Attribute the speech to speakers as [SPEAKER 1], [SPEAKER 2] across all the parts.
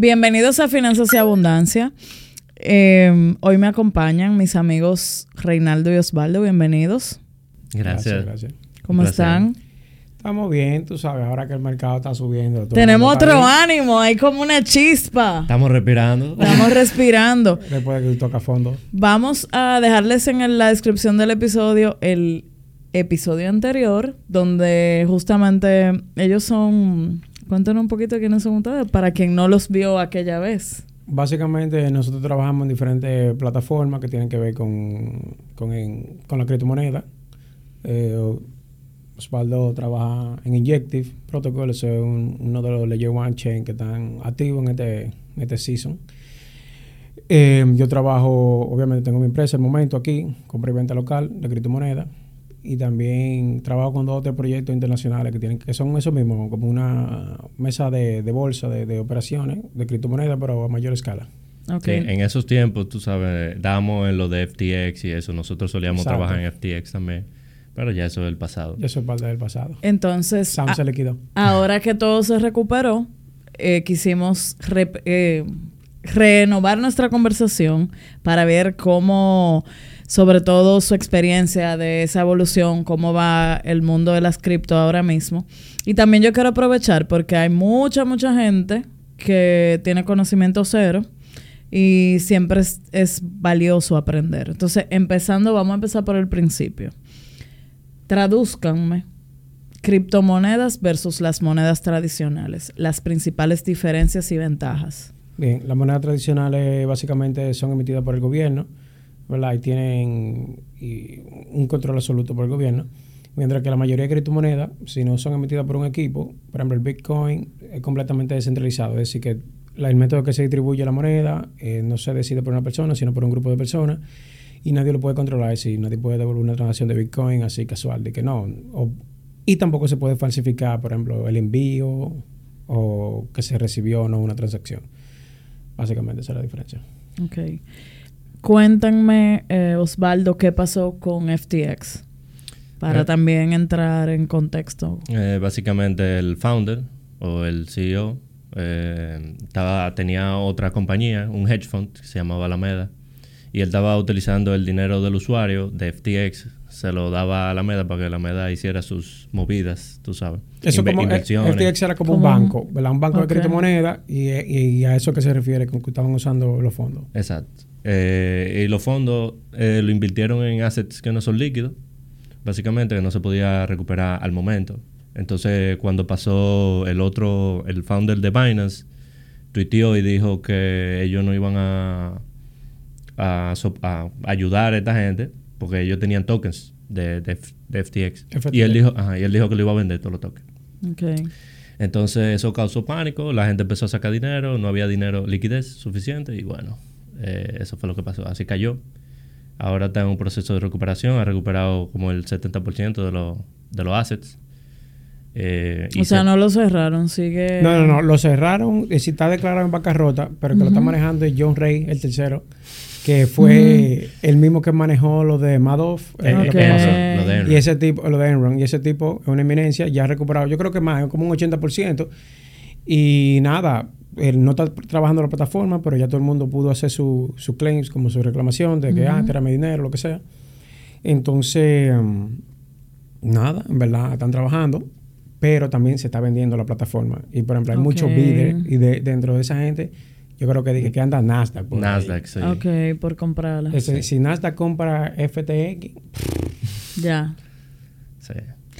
[SPEAKER 1] Bienvenidos a Finanzas y Abundancia. Eh, hoy me acompañan mis amigos Reinaldo y Osvaldo. Bienvenidos.
[SPEAKER 2] Gracias.
[SPEAKER 3] gracias.
[SPEAKER 1] ¿Cómo están?
[SPEAKER 3] Estamos bien, tú sabes, ahora que el mercado está subiendo.
[SPEAKER 1] Tenemos otro
[SPEAKER 3] bien.
[SPEAKER 1] ánimo, hay como una chispa.
[SPEAKER 2] Estamos respirando.
[SPEAKER 1] Estamos respirando.
[SPEAKER 3] Después de que toca fondo.
[SPEAKER 1] Vamos a dejarles en la descripción del episodio el episodio anterior, donde justamente ellos son. Cuéntenos un poquito quiénes son ustedes, para quien no los vio aquella vez.
[SPEAKER 3] Básicamente, nosotros trabajamos en diferentes plataformas que tienen que ver con, con, la criptomoneda. Eh, Osvaldo trabaja en Injective Protocol, es un- uno de los Layer One Chain que están activos en este, en este season. Eh, yo trabajo, obviamente tengo mi empresa el momento aquí, compra y venta local de criptomonedas. Y también trabajo con dos o tres proyectos internacionales que tienen que son eso mismo, como una mesa de, de bolsa de, de operaciones de criptomonedas, pero a mayor escala.
[SPEAKER 1] Ok.
[SPEAKER 2] Sí, en esos tiempos, tú sabes, dábamos en lo de FTX y eso. Nosotros solíamos
[SPEAKER 3] Exacto.
[SPEAKER 2] trabajar en FTX también. Pero ya eso es el pasado.
[SPEAKER 3] Eso es parte del pasado.
[SPEAKER 1] Entonces,
[SPEAKER 3] Sam
[SPEAKER 1] a-
[SPEAKER 3] se liquidó.
[SPEAKER 1] ahora que todo se recuperó, eh, quisimos eh, renovar nuestra conversación para ver cómo, sobre todo su experiencia de esa evolución, cómo va el mundo de las cripto ahora mismo. Y también yo quiero aprovechar porque hay mucha, mucha gente que tiene conocimiento cero y siempre es, es valioso aprender. Entonces, empezando, vamos a empezar por el principio. Tradúzcanme criptomonedas versus las monedas tradicionales, las principales diferencias y ventajas.
[SPEAKER 3] Bien, las monedas tradicionales básicamente son emitidas por el gobierno, ¿verdad? Y tienen y un control absoluto por el gobierno. Mientras que la mayoría de criptomonedas, si no son emitidas por un equipo, por ejemplo el Bitcoin es completamente descentralizado. Es decir, que el método que se distribuye la moneda eh, no se decide por una persona, sino por un grupo de personas. Y nadie lo puede controlar. Es decir, nadie puede devolver una transacción de Bitcoin así casual, de que no. Y tampoco se puede falsificar, por ejemplo, el envío o que se recibió o no una transacción. Básicamente esa es la diferencia.
[SPEAKER 1] Ok. Cuéntanme, eh, Osvaldo, qué pasó con FTX. Para
[SPEAKER 2] Eh.
[SPEAKER 1] también entrar en contexto.
[SPEAKER 2] Eh, básicamente el founder o el CEO eh, estaba, tenía otra compañía, un hedge fund que se llamaba Alameda. Y él estaba utilizando el dinero del usuario de FTX. Se lo daba a Alameda para que Alameda hiciera sus movidas, tú sabes.
[SPEAKER 3] Eso
[SPEAKER 2] Inve-
[SPEAKER 3] como eh,
[SPEAKER 2] inversiones.
[SPEAKER 3] FTX era como,
[SPEAKER 1] Como
[SPEAKER 3] un banco, ¿verdad? Un banco de criptomonedas y, y a eso que se refiere con que estaban usando los fondos.
[SPEAKER 2] Exacto. Eh, y los fondos eh, lo invirtieron en assets que no son líquidos, básicamente que no se podía recuperar al momento. Entonces, cuando pasó el otro, el founder de Binance, tuiteó y dijo que ellos no iban a, a, so- a ayudar a esta gente porque ellos tenían tokens de, de FTX.
[SPEAKER 3] FTX.
[SPEAKER 2] Y él dijo, ajá, y él dijo que lo iba a vender todos los tokens.
[SPEAKER 1] Ok.
[SPEAKER 2] Entonces eso causó pánico, la gente empezó a sacar dinero, no había dinero, liquidez suficiente y bueno, eh, eso fue lo que pasó. Así cayó. Ahora está en un proceso de recuperación, ha recuperado como el 70% de, los de los assets. Eh,
[SPEAKER 1] O sea,
[SPEAKER 2] se-
[SPEAKER 1] no lo cerraron, sigue...
[SPEAKER 3] No, no, no. Lo cerraron. Y si está declarado en bancarrota, pero que lo está manejando es John Ray, el tercero, que fue el mismo que manejó lo de Madoff. eh,
[SPEAKER 2] eh,
[SPEAKER 3] lo que pasó.
[SPEAKER 2] Lo de.
[SPEAKER 3] Y ese tipo, lo de Enron, y ese tipo es una eminencia, ya ha recuperado, yo creo que más, como un 80%. Y nada, él no está trabajando la plataforma, pero ya todo el mundo pudo hacer su- sus claims, como su reclamación de que, ah, este era mi dinero, lo que sea. Entonces, mm, nada, en verdad están trabajando, pero también se está vendiendo la plataforma. Y por ejemplo, hay muchos bidders y de, dentro de esa gente, yo creo que dije que anda Nasdaq. por ahí.
[SPEAKER 2] Nasdaq, sí.
[SPEAKER 1] Ok, por comprarla.
[SPEAKER 3] Ese- Si Nasdaq compra FTX,
[SPEAKER 1] Ya.
[SPEAKER 2] sí.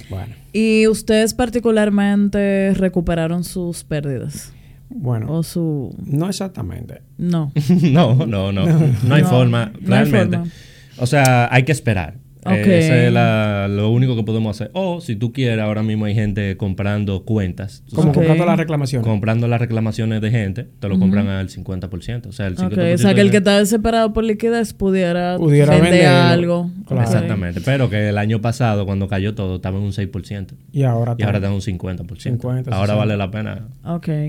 [SPEAKER 3] bueno,
[SPEAKER 1] ¿Y ustedes particularmente recuperaron sus pérdidas?
[SPEAKER 3] Bueno,
[SPEAKER 1] ¿O su...?
[SPEAKER 3] no exactamente.
[SPEAKER 1] No.
[SPEAKER 2] no, no, no. No hay forma,
[SPEAKER 1] no hay
[SPEAKER 2] realmente.
[SPEAKER 1] forma.
[SPEAKER 2] O sea, hay que esperar. Eh, ese es la- lo único que podemos hacer. O si tú quieres, ahora mismo hay gente comprando cuentas.
[SPEAKER 3] Como comprando las reclamaciones.
[SPEAKER 2] comprando las reclamaciones de gente, te lo compran al 50%. O sea, el 50%
[SPEAKER 1] Ok, o sea que el que está desesperado por liquidez pudiera,
[SPEAKER 3] Pudiera
[SPEAKER 1] vender algo.
[SPEAKER 3] Claro.
[SPEAKER 2] Exactamente. Pero que el año pasado, cuando cayó todo, estaba en un 6%.
[SPEAKER 3] Y ahora
[SPEAKER 2] Y ahora
[SPEAKER 3] está-
[SPEAKER 2] en un 50%.
[SPEAKER 3] 50,
[SPEAKER 2] ahora
[SPEAKER 3] 60.
[SPEAKER 2] vale la pena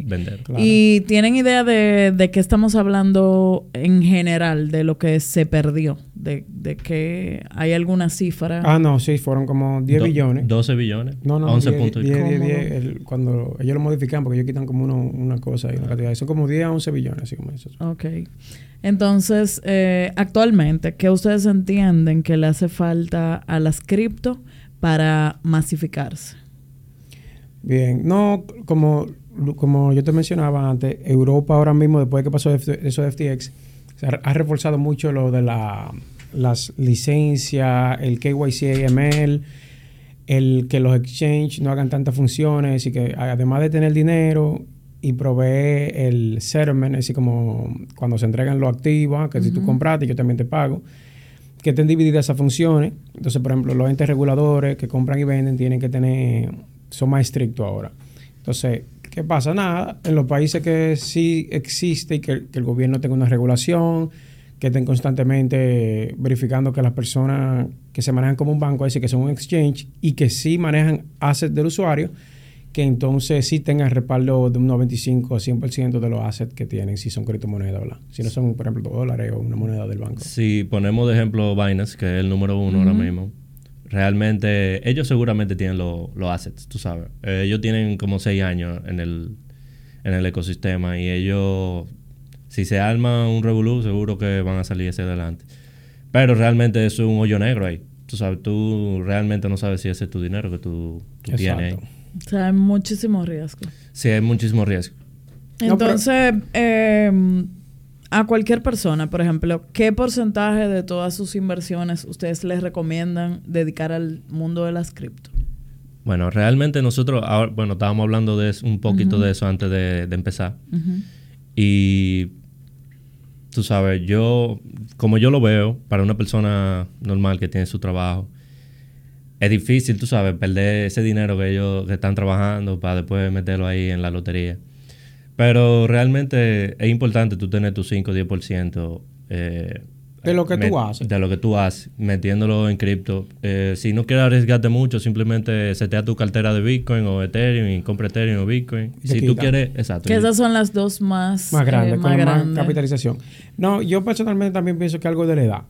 [SPEAKER 2] vender.
[SPEAKER 3] Claro.
[SPEAKER 1] ¿Y tienen idea de, de qué estamos hablando en general, de lo que se perdió? De, de que hay alguna cifra.
[SPEAKER 3] Ah, no, sí, fueron como 10
[SPEAKER 2] Do-
[SPEAKER 3] billones.
[SPEAKER 2] 12 billones.
[SPEAKER 3] No, no,
[SPEAKER 2] 11
[SPEAKER 3] 10,
[SPEAKER 2] puntos.
[SPEAKER 3] 10, 10,
[SPEAKER 1] ¿Cómo?
[SPEAKER 3] 10, el- cuando ellos lo modifican, porque ellos quitan como uno, una cosa y una cantidad. Son como 10 a 11 billones, así como eso.
[SPEAKER 1] Ok. Entonces, eh, actualmente, ¿qué ustedes entienden que le hace falta a las cripto para masificarse?
[SPEAKER 3] Bien, no, como, como yo te mencionaba antes, Europa ahora mismo, después de que pasó eso de FTX, se ha, ha reforzado mucho lo de la, las licencias, el KYC AML, el que los exchange no hagan tantas funciones y que además de tener dinero y provee el settlement, así como cuando se entregan los activos, que si tú compraste yo también te pago, que estén divididas esas funciones. Entonces, por ejemplo, los entes reguladores que compran y venden tienen que tener, son más estrictos ahora. Entonces, ¿qué pasa? Nada, en los países que sí existe y que, que el gobierno tenga una regulación, que estén constantemente verificando que las personas que se manejan como un banco, es decir, que son un exchange y que sí manejan assets del usuario, que entonces sí tengan respaldo de un 95 o 100% de los assets que tienen, si son criptomonedas, ¿verdad? Si no son, por ejemplo, dólares o una moneda del banco.
[SPEAKER 2] Si ponemos de ejemplo Binance, que es el número uno ahora mismo, realmente ellos seguramente tienen lo- los assets, tú sabes. Eh, ellos tienen como seis años en el, en el ecosistema y ellos, si se arma un revolú, seguro que van a salir hacia adelante. Pero realmente eso es un hoyo negro ahí. Tú sabes, tú realmente no sabes si ese es tu dinero que tú, tú tienes ahí.
[SPEAKER 1] O sea, hay muchísimo riesgo.
[SPEAKER 2] Sí, hay muchísimo riesgo.
[SPEAKER 3] No, pero-
[SPEAKER 1] Entonces, eh, a cualquier persona, por ejemplo, ¿qué porcentaje de todas sus inversiones ustedes les recomiendan dedicar al mundo de las cripto?
[SPEAKER 2] Bueno, realmente nosotros, ahora- bueno, estábamos hablando de eso- un poquito de eso antes de, de empezar. Y tú sabes, yo, como yo lo veo, para una persona normal que tiene su trabajo, es difícil, tú sabes, perder ese dinero que ellos que están trabajando para después meterlo ahí en la lotería. Pero realmente es importante tú tener tu 5 o 10%. Eh,
[SPEAKER 3] De lo que tú haces.
[SPEAKER 2] De lo que tú haces, metiéndolo en cripto. Eh, si no quieres arriesgarte mucho, simplemente setea tu cartera de Bitcoin o Ethereum y compra Ethereum o Bitcoin. Si tú quieres, exacto.
[SPEAKER 1] Que esas son las dos más,
[SPEAKER 3] más grande,
[SPEAKER 1] eh,
[SPEAKER 3] con
[SPEAKER 1] más
[SPEAKER 3] la más
[SPEAKER 1] grandes.
[SPEAKER 3] capitalización. No, yo personalmente también pienso que algo de la edad.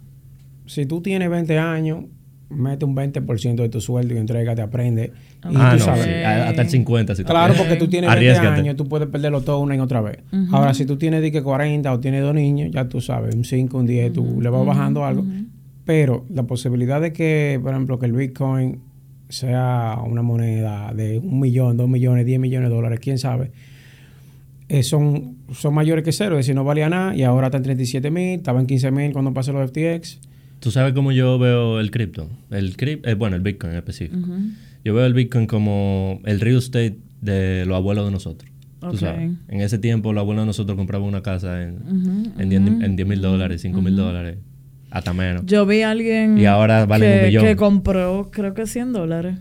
[SPEAKER 3] Si tú tienes 20 años, mete un 20% de tu sueldo y entrégate, aprende. Y
[SPEAKER 2] Ah,
[SPEAKER 3] tú
[SPEAKER 2] no,
[SPEAKER 3] sabes.
[SPEAKER 2] sí, hasta el 50. Si tú
[SPEAKER 3] Claro, porque tú tienes 20
[SPEAKER 2] Arriésgate.
[SPEAKER 3] años, tú puedes perderlo todo una y otra vez. Ahora, si tú tienes que 40 o tienes dos niños, ya tú sabes, un 5, un 10, tú le vas bajando algo. Pero la posibilidad de que, por ejemplo, que el Bitcoin sea una moneda de un millón, dos millones, 10 millones de dólares, quién sabe, eh, son, son mayores que cero. Es decir, no valía nada y ahora está en 37 mil, estaba en 15 mil cuando pasó los FTX.
[SPEAKER 2] Tú sabes cómo yo veo el cripto. El crip, eh, bueno, el Bitcoin en específico. Yo veo el Bitcoin como el real estate de los abuelos de nosotros. Tú
[SPEAKER 1] Ok.
[SPEAKER 2] sabes. En ese tiempo, los abuelos de nosotros compraban una casa en,
[SPEAKER 1] Ujú,
[SPEAKER 2] en 10 en 10 mil dólares, 5 mil dólares, hasta menos.
[SPEAKER 1] Yo vi a alguien
[SPEAKER 2] Y ahora valen
[SPEAKER 1] que,
[SPEAKER 2] un millón.
[SPEAKER 1] que compró, creo que 100 dólares.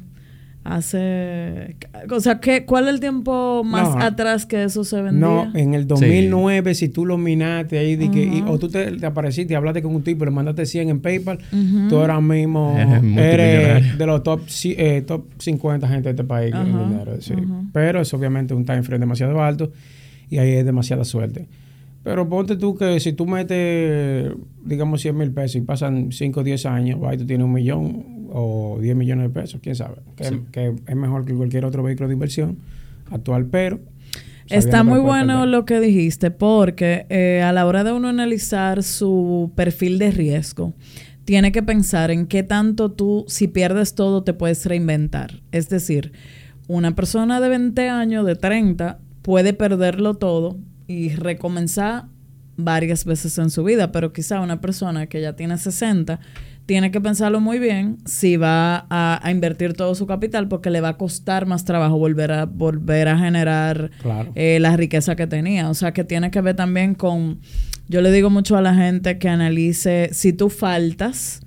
[SPEAKER 1] Hace. O sea, ¿qué, ¿cuál es el tiempo más
[SPEAKER 3] No.
[SPEAKER 1] atrás que eso se vendía?
[SPEAKER 3] No, en el 2009, si tú lo minaste ahí, di que- y- o tú te, te apareciste y hablaste con un tipo y le mandaste 100 en PayPal,
[SPEAKER 1] Ujú.
[SPEAKER 3] tú ahora mismo
[SPEAKER 2] Eres
[SPEAKER 3] de los top, eh, top 50 gente de este país con
[SPEAKER 1] Ajá,
[SPEAKER 3] dinero. sí. Pero es obviamente un time frame demasiado alto y ahí es demasiada suerte. Pero ponte tú que si tú metes, digamos, 100 mil pesos y pasan 5 o 10 años, y tú tienes un millón o 10 millones de pesos, quién sabe. Que,
[SPEAKER 2] Sí.
[SPEAKER 3] que es mejor que cualquier otro vehículo de inversión actual, pero...
[SPEAKER 1] Está muy bueno
[SPEAKER 3] perder.
[SPEAKER 1] lo que dijiste, porque eh, a la hora de uno analizar su perfil de riesgo, tiene que pensar en qué tanto tú, si pierdes todo, te puedes reinventar. Es decir, una persona de 20 años, de 30, puede perderlo todo y recomenzar varias veces en su vida, pero quizá una persona que ya tiene 60 tiene que pensarlo muy bien si va a, a invertir todo su capital porque le va a costar más trabajo volver a volver a generar
[SPEAKER 3] Claro.
[SPEAKER 1] eh, la riqueza que tenía. O sea, que tiene que ver también con, yo le digo mucho a la gente que analice si tú faltas,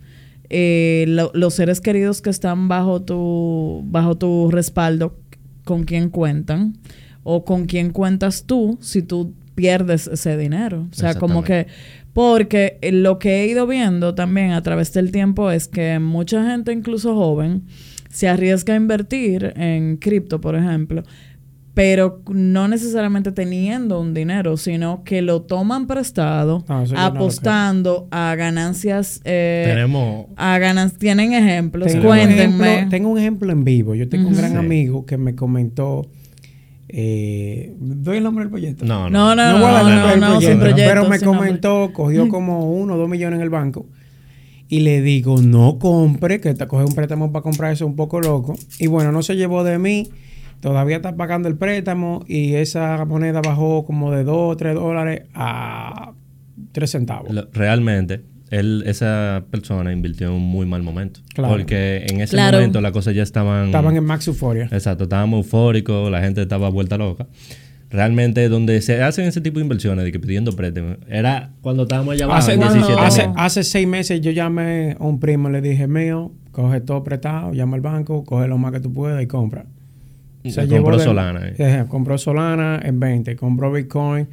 [SPEAKER 1] eh, lo- los seres queridos que están bajo tu, bajo tu respaldo, con quién cuentan, o con quién cuentas tú si tú pierdes ese dinero. O sea, como que, porque lo que he ido viendo también a través del tiempo es que mucha gente, incluso joven, se arriesga a invertir en cripto, por ejemplo, pero no necesariamente teniendo un dinero, sino que lo toman prestado,
[SPEAKER 3] no lo
[SPEAKER 1] apostando a ganancias. eh,
[SPEAKER 2] Tenemos.
[SPEAKER 1] a ganan tienen ejemplos.
[SPEAKER 3] Tengo un,
[SPEAKER 1] Cuéntenme.
[SPEAKER 3] ejemplo, tengo un ejemplo en vivo. Yo tengo un gran
[SPEAKER 2] Sí.
[SPEAKER 3] amigo que me comentó. Eh, ¿Doy el nombre del proyecto?
[SPEAKER 2] No,
[SPEAKER 1] No,
[SPEAKER 2] no.
[SPEAKER 1] no, no,
[SPEAKER 3] el nombre del
[SPEAKER 1] no, sin
[SPEAKER 3] proyecto,
[SPEAKER 1] proyecto,
[SPEAKER 3] Pero me
[SPEAKER 1] nombre.
[SPEAKER 3] comentó, cogió como uno o dos millones en el banco. Y le digo, no compre, que te coge un préstamo para comprar eso un poco loco. Y bueno, no se llevó de mí. Todavía está pagando el préstamo y esa moneda bajó como de 2 o 3 dólares a 3 centavos.
[SPEAKER 2] Realmente, él, esa persona invirtió en un muy mal momento.
[SPEAKER 3] Claro.
[SPEAKER 2] Porque en ese
[SPEAKER 1] Claro.
[SPEAKER 2] momento las cosas ya estaban.
[SPEAKER 3] Estaban en max euforia.
[SPEAKER 2] Exacto, estábamos eufóricos, la gente estaba vuelta loca. Realmente, donde se hacen ese tipo de inversiones, de que pidiendo préstamos, era cuando estábamos allá abajo,
[SPEAKER 3] Hace,
[SPEAKER 2] en
[SPEAKER 1] cuando-
[SPEAKER 2] 17
[SPEAKER 3] hace, seis meses yo llamé a un primo, le dije, mío, coge todo prestado, llama al banco, coge lo más que tú puedas y compra.
[SPEAKER 2] Y
[SPEAKER 3] Se
[SPEAKER 2] compró
[SPEAKER 3] llevó de-
[SPEAKER 2] Solana, eh.
[SPEAKER 3] Compró Solana en 20, compró Bitcoin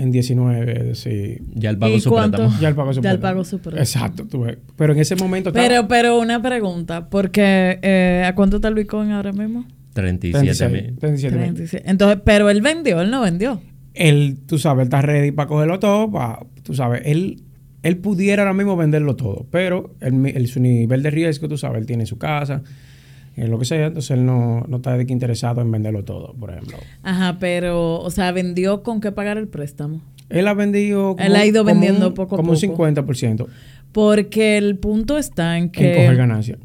[SPEAKER 3] en 19, es decir,
[SPEAKER 2] Ya el pago
[SPEAKER 1] ¿Y
[SPEAKER 2] su
[SPEAKER 1] cuánto?
[SPEAKER 2] préstamo.
[SPEAKER 3] ya el pago su
[SPEAKER 1] Ya el
[SPEAKER 3] préstamo.
[SPEAKER 1] pago su préstamo.
[SPEAKER 3] Exacto, tú ves. Pero en ese momento estaba
[SPEAKER 1] Pero, pero una pregunta, porque eh, ¿a cuánto está el Bitcoin ahora mismo?
[SPEAKER 2] 37
[SPEAKER 3] 36,
[SPEAKER 2] mil.
[SPEAKER 3] 37 mil.
[SPEAKER 1] 36. Entonces, pero él vendió, él no vendió.
[SPEAKER 3] Él, tú sabes, él está ready para cogerlo todo, pa- tú sabes, él, él pudiera ahora mismo venderlo todo, pero el- su nivel de riesgo, tú sabes, él tiene su casa, eh, lo que sea, entonces él no, no está de que interesado en venderlo todo, por ejemplo.
[SPEAKER 1] Ajá, pero, o sea, vendió con qué pagar el préstamo.
[SPEAKER 3] Él ha vendido...
[SPEAKER 1] Él ha ido
[SPEAKER 3] como
[SPEAKER 1] vendiendo
[SPEAKER 3] un-
[SPEAKER 1] poco a
[SPEAKER 3] Como un
[SPEAKER 1] poco.
[SPEAKER 3] 50%
[SPEAKER 1] Porque el punto está en
[SPEAKER 3] en coger
[SPEAKER 1] que.
[SPEAKER 3] ganancias.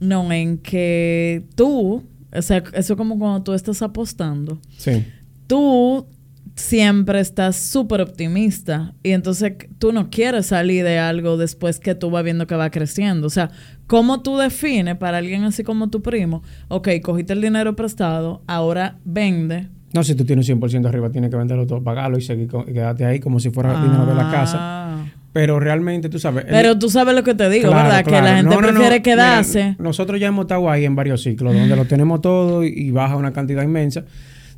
[SPEAKER 1] No, en que tú, o sea, eso como cuando tú estás apostando.
[SPEAKER 3] Sí.
[SPEAKER 1] tú siempre estás súper optimista y entonces tú no quieres salir de algo después que tú vas viendo que va creciendo. O sea, ¿cómo tú defines para alguien así como tu primo? Ok, cogiste el dinero prestado, ahora vende.
[SPEAKER 3] No, si tú tienes un 100% arriba, tienes que venderlo todo, pagarlo y seguir con- y quedarte ahí como si fuera dinero de la casa.
[SPEAKER 1] Ah.
[SPEAKER 3] Pero realmente, tú sabes...
[SPEAKER 1] Pero tú sabes lo que te digo,
[SPEAKER 3] Claro,
[SPEAKER 1] ¿verdad? Que la gente
[SPEAKER 3] No, no, no.
[SPEAKER 1] prefiere
[SPEAKER 3] Mira,
[SPEAKER 1] quedarse.
[SPEAKER 3] nosotros ya hemos estado ahí en varios ciclos, donde lo tenemos todo y, y baja una cantidad inmensa.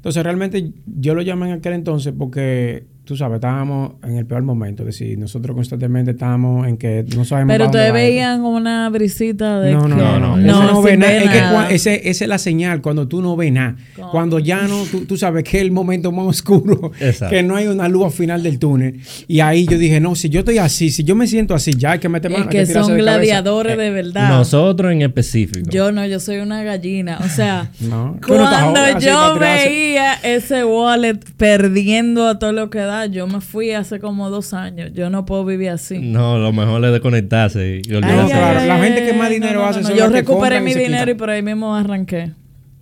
[SPEAKER 3] Entonces, realmente yo lo llamé en aquel entonces porque, tú sabes, estábamos en el peor momento. Es decir, nosotros constantemente estábamos en que no sabemos
[SPEAKER 1] Pero ustedes
[SPEAKER 3] esto.
[SPEAKER 1] veían una brisita de
[SPEAKER 3] No, no,
[SPEAKER 1] que
[SPEAKER 3] no, no.
[SPEAKER 2] no,
[SPEAKER 3] no ve nada. Es que
[SPEAKER 1] nada.
[SPEAKER 3] cua- ese- esa es la señal, cuando tú no ves nada.
[SPEAKER 1] Con-
[SPEAKER 3] Cuando ya no, tú, tú sabes que es el momento más oscuro,
[SPEAKER 2] Exacto.
[SPEAKER 3] que no hay una luz al final del túnel. Y ahí yo dije, no, si yo estoy así, si yo me siento así, ya hay que meter
[SPEAKER 1] Es que
[SPEAKER 3] tirarse
[SPEAKER 1] son
[SPEAKER 3] de cabeza.
[SPEAKER 1] gladiadores de verdad.
[SPEAKER 2] Nosotros en específico.
[SPEAKER 1] Yo no, yo soy una gallina. O sea, cuando yo veía ese wallet perdiendo a todo lo que da, yo me fui hace como dos años. Yo no puedo vivir así.
[SPEAKER 2] No, lo mejor es desconectarse y olvidarse.
[SPEAKER 1] Ay,
[SPEAKER 3] la gente que más dinero
[SPEAKER 1] no,
[SPEAKER 3] hace
[SPEAKER 1] no, Yo recuperé mi dinero y por ahí mismo arranqué.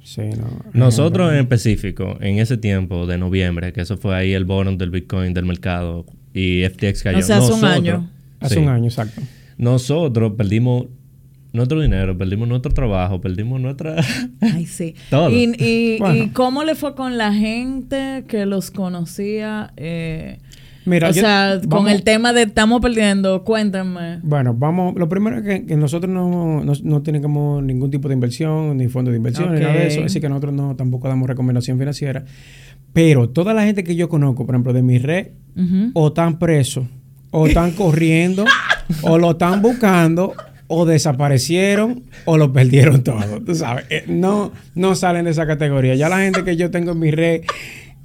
[SPEAKER 3] Sí, no.
[SPEAKER 2] Nosotros en específico, en ese tiempo de noviembre, que eso fue ahí el bono del Bitcoin del mercado y FTX cayó.
[SPEAKER 1] O sea, hace un año.
[SPEAKER 3] Hace
[SPEAKER 2] sí,
[SPEAKER 3] un año, exacto.
[SPEAKER 2] Nosotros perdimos nuestro dinero, perdimos nuestro trabajo, perdimos nuestra...
[SPEAKER 1] Ay, sí.
[SPEAKER 2] Todo.
[SPEAKER 1] Y, y,
[SPEAKER 3] Bueno.
[SPEAKER 1] y cómo le fue con la gente que los conocía? Eh,
[SPEAKER 3] Mira,
[SPEAKER 1] o
[SPEAKER 3] yo-
[SPEAKER 1] sea, con el tema de estamos perdiendo, cuéntame.
[SPEAKER 3] Bueno, vamos. Lo primero es que, que nosotros no, no, no tenemos ningún tipo de inversión, ni fondo de inversión, ni nada de eso. Así que nosotros no tampoco damos recomendación financiera. Pero toda la gente que yo conozco, por ejemplo, de mi red, o están presos, o están corriendo, o lo están buscando, o desaparecieron, o lo perdieron todo. Tú sabes, eh, no, no salen de esa categoría. Ya la gente que yo tengo en mi red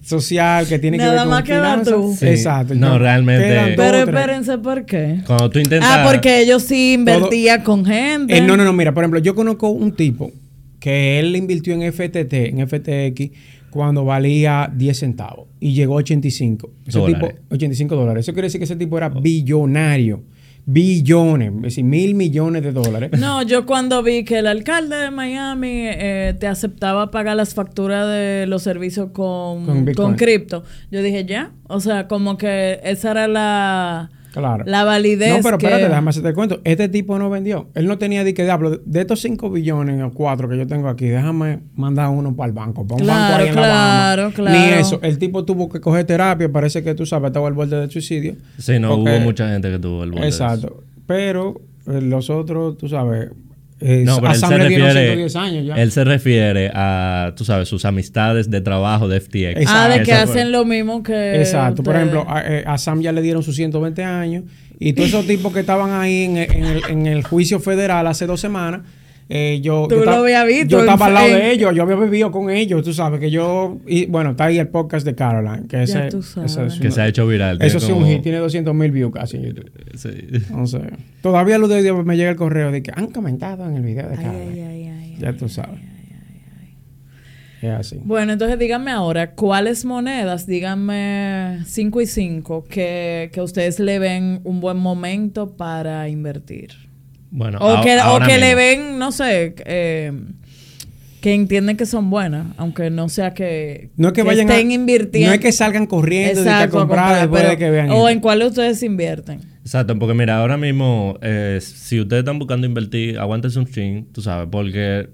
[SPEAKER 3] social, que tiene
[SPEAKER 1] Nada
[SPEAKER 3] que ver con
[SPEAKER 1] más queda
[SPEAKER 3] finanzas,
[SPEAKER 1] tú.
[SPEAKER 2] Sí.
[SPEAKER 3] Exacto.
[SPEAKER 2] No,
[SPEAKER 3] ya
[SPEAKER 2] realmente-
[SPEAKER 1] Pero espérense, ¿por qué?
[SPEAKER 2] Cuando tú intentas...
[SPEAKER 1] Ah, porque ellos sí invertían con gente.
[SPEAKER 3] Eh, no, no, no, mira, por ejemplo, yo conozco un tipo que él invirtió en FTT, en FTX, cuando valía 10 centavos y llegó a 85. Ese
[SPEAKER 2] Dólares.
[SPEAKER 3] tipo, 85 dólares. Eso quiere decir que ese tipo era billonario. Billones, es decir, mil millones de dólares.
[SPEAKER 1] No, yo cuando vi que el alcalde de Miami eh, te aceptaba pagar las facturas de los servicios con,
[SPEAKER 3] Con
[SPEAKER 1] con cripto, yo dije ya. O sea, como que esa era la,
[SPEAKER 3] Claro.
[SPEAKER 1] la validez.
[SPEAKER 3] No, pero espérate,
[SPEAKER 1] que-
[SPEAKER 3] déjame hacerte el cuento. Este tipo no vendió. Él no tenía de que diablo. De estos 5 billones o 4 que yo tengo aquí, déjame mandar uno para el banco. Para un
[SPEAKER 1] Claro,
[SPEAKER 3] banco ahí en la
[SPEAKER 1] claro, claro.
[SPEAKER 3] Ni eso. El tipo tuvo que coger terapia. Parece que tú sabes, estaba al borde del suicidio.
[SPEAKER 2] Sí, no,
[SPEAKER 3] Porque-
[SPEAKER 2] hubo mucha gente que tuvo el borde de eso.
[SPEAKER 3] Exacto. Pero eh, los otros, tú sabes. Eh,
[SPEAKER 2] No, pero
[SPEAKER 3] a
[SPEAKER 2] él
[SPEAKER 3] Sam
[SPEAKER 2] se,
[SPEAKER 3] le dieron
[SPEAKER 2] refiere,
[SPEAKER 3] 110 años ya.
[SPEAKER 2] él se refiere a, tú sabes, sus amistades de trabajo de FTX.
[SPEAKER 1] Ah, de que
[SPEAKER 2] Eso fue.
[SPEAKER 1] hacen lo mismo que.
[SPEAKER 3] Exacto. Por ejemplo, a, eh, a Sam ya le dieron sus 120 años. Y todos esos tipos que estaban ahí en el, en el- en el juicio federal hace dos semanas, eh, yo,
[SPEAKER 1] Tú
[SPEAKER 3] yo
[SPEAKER 1] lo
[SPEAKER 3] ta-
[SPEAKER 1] habías visto
[SPEAKER 3] Yo
[SPEAKER 1] en-
[SPEAKER 3] estaba al lado
[SPEAKER 1] en-
[SPEAKER 3] de ellos, yo había vivido con ellos, tú sabes que yo. Y bueno, está ahí el podcast de Caroline. Que ese, ese es
[SPEAKER 2] Que
[SPEAKER 3] una-
[SPEAKER 2] se ha hecho viral.
[SPEAKER 3] Eso sí, un hit, tiene 200 mil views casi.
[SPEAKER 2] Sí.
[SPEAKER 3] Entonces, todavía los de me llega el correo de que han comentado en el video de
[SPEAKER 1] Ay,
[SPEAKER 3] Caroline.
[SPEAKER 1] ay, ay, ay,
[SPEAKER 3] Ya
[SPEAKER 1] ay,
[SPEAKER 3] tú sabes. así.
[SPEAKER 1] Bueno, entonces díganme ahora, ¿cuáles monedas, díganme 5 y 5, que, que ustedes le ven un buen momento para invertir?
[SPEAKER 2] Bueno,
[SPEAKER 1] O
[SPEAKER 2] a-
[SPEAKER 1] que, o que le ven, no sé, eh, que entienden que son buenas, aunque no sea que,
[SPEAKER 3] No es que, vayan
[SPEAKER 1] estén
[SPEAKER 3] a,
[SPEAKER 1] invirtiendo.
[SPEAKER 3] No es que salgan corriendo de que a
[SPEAKER 1] Exacto, a
[SPEAKER 3] comprar
[SPEAKER 1] comprar,
[SPEAKER 3] después
[SPEAKER 1] pero-
[SPEAKER 3] de que vean.
[SPEAKER 1] O en cuáles ustedes invierten.
[SPEAKER 2] Exacto, porque mira, ahora mismo, eh, si ustedes están buscando invertir, aguántense un string, tú sabes, porque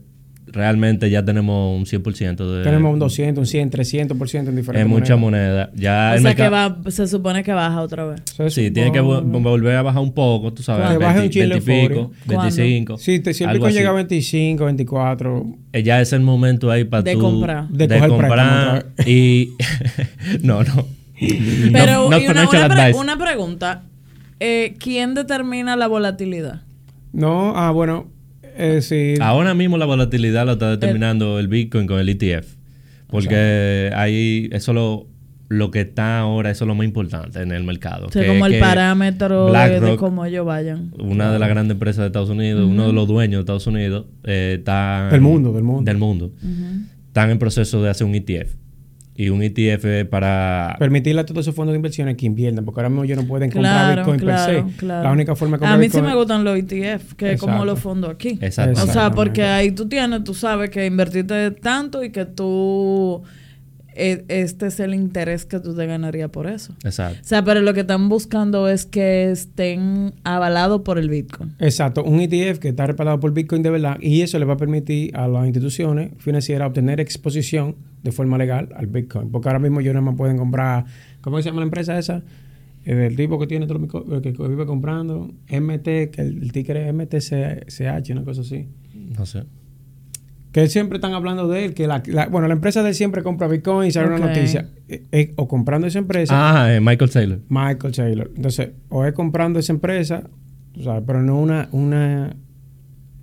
[SPEAKER 2] realmente ya tenemos un 100% de...
[SPEAKER 3] Tenemos un 200, un 100, 300% en diferentes
[SPEAKER 2] Es mucha
[SPEAKER 3] monedas.
[SPEAKER 2] moneda. Ya
[SPEAKER 1] o sea que
[SPEAKER 2] mercado-
[SPEAKER 1] va, se supone que baja otra vez.
[SPEAKER 3] Se
[SPEAKER 2] Sí, tiene que vo-
[SPEAKER 3] supone-
[SPEAKER 2] volver a bajar un poco, tú sabes.
[SPEAKER 3] Que baje un
[SPEAKER 2] 20,
[SPEAKER 3] chile
[SPEAKER 2] 20 y pico,
[SPEAKER 1] euforia. ¿Cuándo?
[SPEAKER 2] 25.
[SPEAKER 3] Sí, te, si el
[SPEAKER 2] así.
[SPEAKER 3] llega a 25, 24,
[SPEAKER 2] Eh, Ya es el momento ahí para
[SPEAKER 1] De
[SPEAKER 2] tú...
[SPEAKER 1] comprar.
[SPEAKER 3] De
[SPEAKER 2] De,
[SPEAKER 3] coger
[SPEAKER 2] comprar.
[SPEAKER 3] préstamo
[SPEAKER 2] Y... no, no.
[SPEAKER 1] Pero
[SPEAKER 2] no,
[SPEAKER 1] y una, una pre- una pregunta. Eh, ¿Quién determina la volatilidad?
[SPEAKER 3] no, ah, bueno, eh, sí.
[SPEAKER 2] Ahora mismo la volatilidad la está determinando el Bitcoin con el ETF. Porque ahí eso lo, lo que está ahora, eso es lo más importante en el mercado.
[SPEAKER 1] O sea,
[SPEAKER 2] que-
[SPEAKER 1] como el
[SPEAKER 2] que
[SPEAKER 1] parámetro de, cómo ellos vayan.
[SPEAKER 2] Una de las grandes empresas de Estados Unidos, uno de los dueños de Estados Unidos, eh, está...
[SPEAKER 3] Del mundo, del mundo.
[SPEAKER 2] Del mundo. Están en proceso de hacer un ETF. Y un ETF es para...
[SPEAKER 3] Permitirle a todos esos fondos de inversiones que inviertan, porque ahora mismo ellos no pueden comprar
[SPEAKER 1] Claro,
[SPEAKER 3] Bitcoin
[SPEAKER 1] claro,
[SPEAKER 3] per se.
[SPEAKER 1] claro.
[SPEAKER 3] La única forma de
[SPEAKER 1] A
[SPEAKER 3] comprar
[SPEAKER 1] mí
[SPEAKER 3] Bitcoin
[SPEAKER 1] sí me gustan los ETF, que es como los fondos aquí.
[SPEAKER 2] Exacto.
[SPEAKER 1] O sea, porque ahí tú tienes, tú sabes que invertiste tanto y que tú, este es el interés que tú te ganarías por eso.
[SPEAKER 2] Exacto.
[SPEAKER 1] O sea, pero lo que están buscando es que estén avalados por el Bitcoin.
[SPEAKER 3] Exacto, un ETF que está respaldado por Bitcoin de verdad y eso le va a permitir a las instituciones financieras obtener exposición de forma legal al Bitcoin. Porque ahora mismo ellos nada más pueden comprar, ¿cómo se llama la empresa esa? Eh, del tipo que tiene todo lo mico- que, que vive comprando, MT, que el, el ticker es MTCH, una cosa así.
[SPEAKER 2] No sé.
[SPEAKER 3] Que siempre están hablando de él, que la, la- bueno, la empresa de él siempre compra Bitcoin y sale una noticia. Eh, eh, o comprando esa empresa,
[SPEAKER 2] Ah, eh, Michael Taylor.
[SPEAKER 3] Michael Taylor. Entonces, o es comprando esa empresa, tú sabes, pero no una, una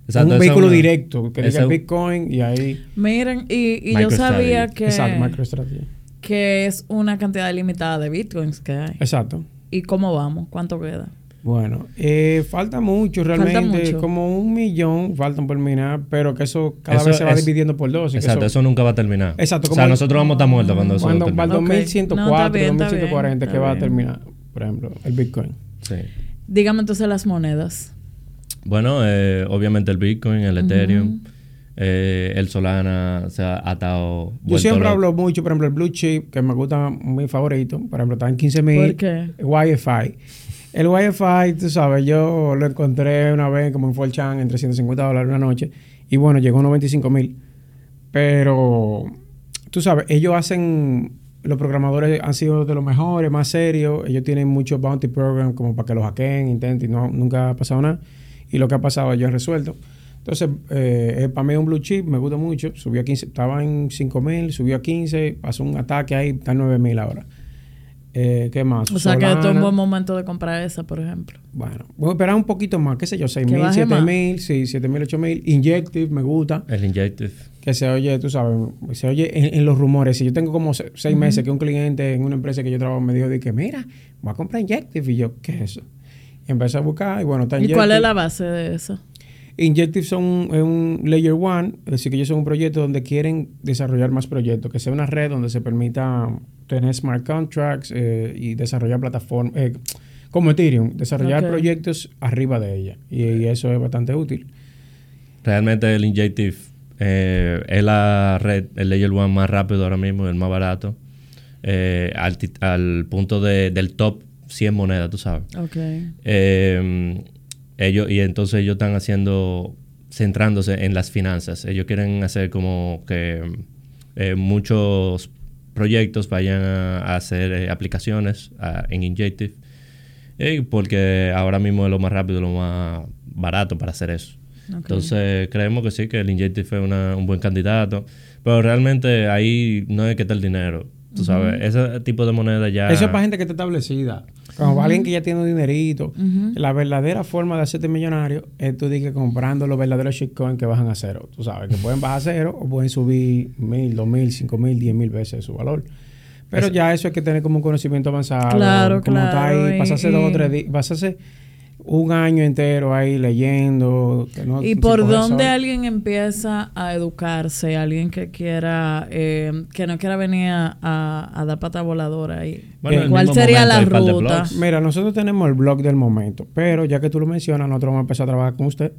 [SPEAKER 2] Exacto,
[SPEAKER 3] un vehículo
[SPEAKER 2] una-
[SPEAKER 3] directo que diga Bitcoin y ahí.
[SPEAKER 1] Miren, y, y yo sabía que,
[SPEAKER 3] Exacto, MicroStrategy.
[SPEAKER 1] que es una cantidad limitada de Bitcoins que hay.
[SPEAKER 3] Exacto.
[SPEAKER 1] ¿Y cómo vamos? ¿Cuánto queda?
[SPEAKER 3] Bueno, eh, falta mucho
[SPEAKER 1] Falta
[SPEAKER 3] realmente,
[SPEAKER 1] mucho.
[SPEAKER 3] como un millón faltan por minar, pero que eso cada
[SPEAKER 2] Eso
[SPEAKER 3] vez se va
[SPEAKER 2] es-
[SPEAKER 3] dividiendo por dos. que
[SPEAKER 2] Exacto, eso nunca va a terminar.
[SPEAKER 3] Exacto,
[SPEAKER 2] O
[SPEAKER 3] como
[SPEAKER 2] sea,
[SPEAKER 3] el-
[SPEAKER 2] nosotros vamos a estar muertos cuando eso
[SPEAKER 3] Cuando para el
[SPEAKER 1] Ok.
[SPEAKER 3] 2104,
[SPEAKER 1] No, está bien, está
[SPEAKER 3] 2140
[SPEAKER 1] bien,
[SPEAKER 3] que va a terminar, por ejemplo, el Bitcoin.
[SPEAKER 2] Sí.
[SPEAKER 1] Dígame entonces las monedas.
[SPEAKER 2] Bueno, eh, obviamente el Bitcoin, el Ethereum, eh, el Solana se ha atado.
[SPEAKER 3] Yo siempre hablo mucho, por ejemplo, el Blue Chip, que me gusta mi favorito, por ejemplo, está en 15 mil.
[SPEAKER 1] ¿Por qué?
[SPEAKER 3] Wi-Fi. El Wi-Fi, tú sabes, yo lo encontré una vez como en 4chan en 350 dólares una noche. Y bueno, llegó a 95 mil. Pero, tú sabes, ellos hacen, los programadores han sido de los mejores, más serios. Ellos tienen muchos bounty programs como para que los hackeen, intenten, no, nunca ha pasado nada. Y lo que ha pasado, ellos han resuelto. Entonces, eh, para mí es un blue chip, me gusta mucho. Subió a 15, estaba en 5 mil, subió a 15, pasó un ataque ahí, está en 9 mil ahora. Eh, ¿Qué más?
[SPEAKER 1] O sea, que esto es un buen momento de comprar esa, por ejemplo.
[SPEAKER 3] Bueno, voy a esperar un poquito más, qué sé yo, 6
[SPEAKER 1] Que
[SPEAKER 3] mil,
[SPEAKER 1] baje
[SPEAKER 3] 7
[SPEAKER 1] más.
[SPEAKER 3] mil, sí, 7 mil, 8 mil. Injective me gusta,
[SPEAKER 2] El Injective.
[SPEAKER 3] que se oye, tú sabes, se oye en, en los rumores. Si yo tengo como 6 meses que un cliente en una empresa que yo trabajo me dijo de que, mira, voy a comprar Injective. Y yo, ¿qué es eso? Y empecé a buscar y bueno, está
[SPEAKER 1] ¿Y cuál es
[SPEAKER 3] Injective.
[SPEAKER 1] la base de eso?
[SPEAKER 3] Injective son un, es un layer one, es decir, que ellos son un proyecto donde quieren desarrollar más proyectos, que sea una red donde se permita tener smart contracts eh, y desarrollar plataformas, eh, como Ethereum, desarrollar proyectos arriba de ella. Y, y eso es bastante útil.
[SPEAKER 2] Realmente el Injective eh, es la red, el Layer 1 más rápido ahora mismo, el más barato. eh, al punto de, del top 100 monedas, tú sabes.
[SPEAKER 1] Ok.
[SPEAKER 2] Ellos, y entonces ellos están haciendo, centrándose en las finanzas. Ellos quieren hacer como que eh, muchos proyectos vayan a, a hacer eh, aplicaciones a- en Injective. eh, porque ahora mismo es lo más rápido, lo más barato para hacer eso. Entonces creemos que sí, que el Injective fue una- un buen candidato. Pero realmente ahí no es que está el dinero. Tú sabes, ese tipo de moneda ya...
[SPEAKER 3] Eso es para gente que está establecida. Como alguien que ya tiene un dinerito, la verdadera forma de hacerte millonario es tú digas comprando los verdaderos shitcoins que bajan a cero. Tú sabes que pueden bajar a cero o pueden subir mil, dos mil, cinco mil, diez mil veces su valor. Pero ya eso hay que tener como un conocimiento avanzado.
[SPEAKER 1] Claro,
[SPEAKER 3] como está
[SPEAKER 1] claro, y-
[SPEAKER 3] pasarse dos o tres días, pasarse un año entero ahí leyendo. que no-
[SPEAKER 1] ¿Y por dónde
[SPEAKER 3] sol.
[SPEAKER 1] alguien empieza a educarse? Alguien que quiera, eh, que no quiera venir a, a- a dar pata voladora ahí.
[SPEAKER 2] Bueno,
[SPEAKER 1] ¿Cuál sería
[SPEAKER 2] momento
[SPEAKER 1] la ruta?
[SPEAKER 3] Mira, nosotros tenemos el blog del momento, pero ya que tú lo mencionas, nosotros vamos a empezar a trabajar con usted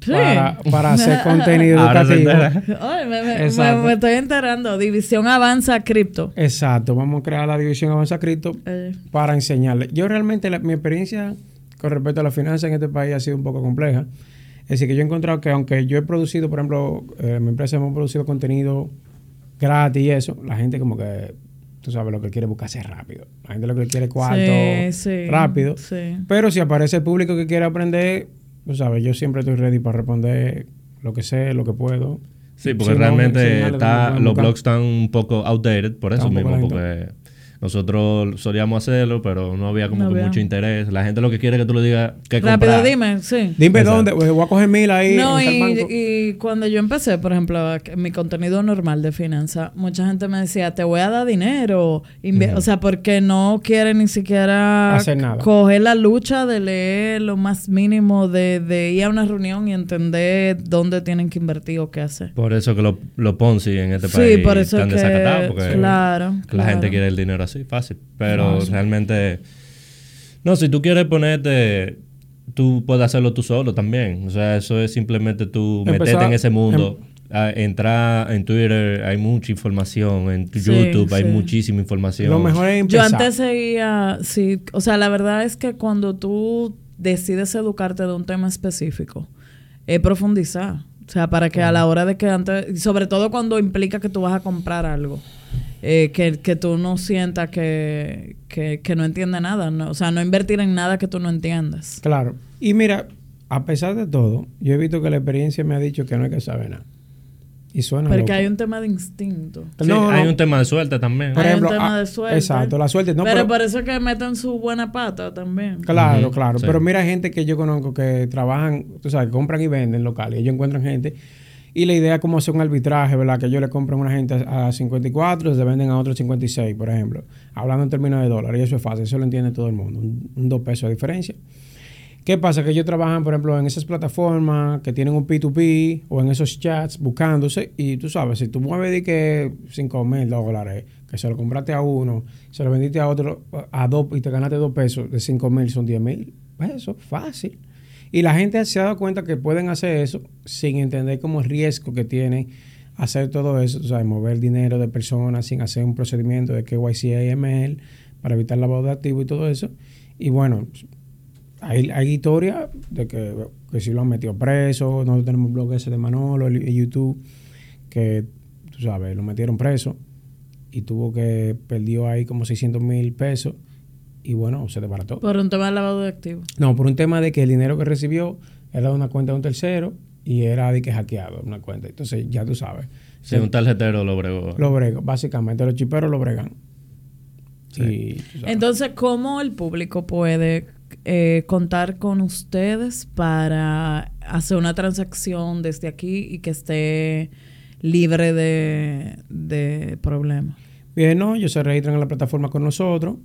[SPEAKER 1] Sí.
[SPEAKER 3] para, para hacer contenido
[SPEAKER 2] Ahora
[SPEAKER 3] educativo.
[SPEAKER 1] Ay, me, me-
[SPEAKER 3] Exacto.
[SPEAKER 1] me- me estoy enterando. División Avanza Cripto.
[SPEAKER 3] Exacto, vamos a crear la división Avanza Cripto
[SPEAKER 1] Eh,
[SPEAKER 3] para enseñarle. Yo realmente, la- mi experiencia con respecto a la finanza en este país ha sido un poco compleja. Es decir, que yo he encontrado que aunque yo he producido, por ejemplo, eh, en mi empresa hemos producido contenido gratis y eso, la gente como que, tú sabes, lo que quiere buscarse es rápido. La gente lo que quiere es cuarto
[SPEAKER 1] sí, sí,
[SPEAKER 3] rápido.
[SPEAKER 1] Sí.
[SPEAKER 3] Pero si aparece el público que quiere aprender, tú sabes, yo siempre estoy ready para responder lo que sé, lo que puedo.
[SPEAKER 2] Sí, porque
[SPEAKER 3] Si no,
[SPEAKER 2] realmente está, los blogs están un poco outdated, por eso
[SPEAKER 3] un poco
[SPEAKER 2] mismo,
[SPEAKER 3] lento.
[SPEAKER 2] porque nosotros solíamos hacerlo, pero no había como
[SPEAKER 1] No
[SPEAKER 2] que
[SPEAKER 1] había.
[SPEAKER 2] mucho interés. La gente lo que quiere es que tú le digas qué
[SPEAKER 1] Rápido,
[SPEAKER 2] comprar.
[SPEAKER 1] dime, sí.
[SPEAKER 3] Dime
[SPEAKER 2] Exacto.
[SPEAKER 3] dónde, pues, voy a coger mil ahí
[SPEAKER 1] No, y, y cuando yo empecé, por ejemplo, en mi contenido normal de finanzas, mucha gente me decía, te voy a dar dinero. Invi- O sea, porque no quieren ni siquiera
[SPEAKER 3] Hacer nada.
[SPEAKER 1] coger la lucha de leer lo más mínimo, de, de ir a una reunión y entender dónde tienen que invertir o qué hacer.
[SPEAKER 2] Por eso que los lo Ponzi en este
[SPEAKER 1] Sí,
[SPEAKER 2] país
[SPEAKER 1] por eso
[SPEAKER 2] están
[SPEAKER 1] que-
[SPEAKER 2] desacatados, porque
[SPEAKER 1] claro,
[SPEAKER 2] la
[SPEAKER 1] claro.
[SPEAKER 2] gente quiere el dinero así, fácil. Pero realmente, no, si tú quieres ponerte, tú puedes hacerlo tú solo también. O sea, eso es simplemente tú
[SPEAKER 3] Empezar-
[SPEAKER 2] meterte en ese mundo.
[SPEAKER 3] em-
[SPEAKER 2] a- entrar en Twitter, hay mucha información. En
[SPEAKER 1] Sí,
[SPEAKER 2] YouTube hay
[SPEAKER 1] sí.
[SPEAKER 2] muchísima información.
[SPEAKER 3] Lo mejor es
[SPEAKER 1] Yo antes seguía, sí, o sea, la verdad es que cuando tú decides educarte de un tema específico, es profundizar. O sea, para que a la hora de que antes, sobre todo cuando implica que tú vas a comprar algo, eh, que, que tú no sientas que, que, que no entiendes nada, no, o sea, no invertir en nada que tú no entiendas.
[SPEAKER 3] Claro. Y mira, a pesar de todo, yo he visto que la experiencia me ha dicho que no hay que saber nada. Y suena
[SPEAKER 1] Porque
[SPEAKER 3] loco.
[SPEAKER 1] hay un tema de instinto.
[SPEAKER 2] Sí,
[SPEAKER 3] No,
[SPEAKER 2] hay
[SPEAKER 3] no.
[SPEAKER 2] un tema de suerte también.
[SPEAKER 3] Por
[SPEAKER 1] hay
[SPEAKER 3] ejemplo,
[SPEAKER 1] un tema
[SPEAKER 3] ah,
[SPEAKER 1] de suerte.
[SPEAKER 3] exacto, la suerte. No,
[SPEAKER 1] pero,
[SPEAKER 3] pero-
[SPEAKER 1] por eso es que meten su buena pata también.
[SPEAKER 3] Claro, claro.
[SPEAKER 2] sí.
[SPEAKER 3] Pero mira gente que yo conozco que trabajan, tú sabes, que compran y venden locales. Ellos encuentran gente. Y la idea es como hacer un arbitraje, ¿verdad? Que ellos le compran a una gente a 54 y se venden a otros 56, por ejemplo. Hablando en términos de dólares. Y eso es fácil, eso lo entiende todo el mundo. Un, un dos pesos de diferencia. ¿Qué pasa? Que ellos trabajan, por ejemplo, en esas plataformas que tienen un P2P o en esos chats buscándose. Y tú sabes, si tú mueves de que 5 mil dólares, que se lo compraste a uno, se lo vendiste a otro a dos y te ganaste dos pesos, de 5 mil son 10 mil. Eso, fácil. Y la gente se ha dado cuenta que pueden hacer eso sin entender como el riesgo que tiene hacer todo eso, o sea, mover dinero de personas sin hacer un procedimiento de KYC AML para evitar lavado de activos y todo eso. Y bueno, hay, hay historias de que, que si lo han metido preso, nosotros tenemos blog ese de Manolo en YouTube, que tú sabes, lo metieron preso y tuvo que, perdió ahí como 600 mil pesos y bueno, se desbarató.
[SPEAKER 1] Por un tema de lavado de activos.
[SPEAKER 3] No, por un tema de que el dinero que recibió era de una cuenta de un tercero y era de que hackeado una cuenta. Entonces, ya tú sabes.
[SPEAKER 2] Si un tarjetero lo bregó.
[SPEAKER 3] Lo bregan, básicamente. Los chiperos lo bregan.
[SPEAKER 2] Sí.
[SPEAKER 3] Y.
[SPEAKER 1] Entonces, ¿cómo el público puede eh, contar con ustedes para hacer una transacción desde aquí y que esté libre de, de problemas?
[SPEAKER 3] Bien, no, ellos se registran en la plataforma con nosotros.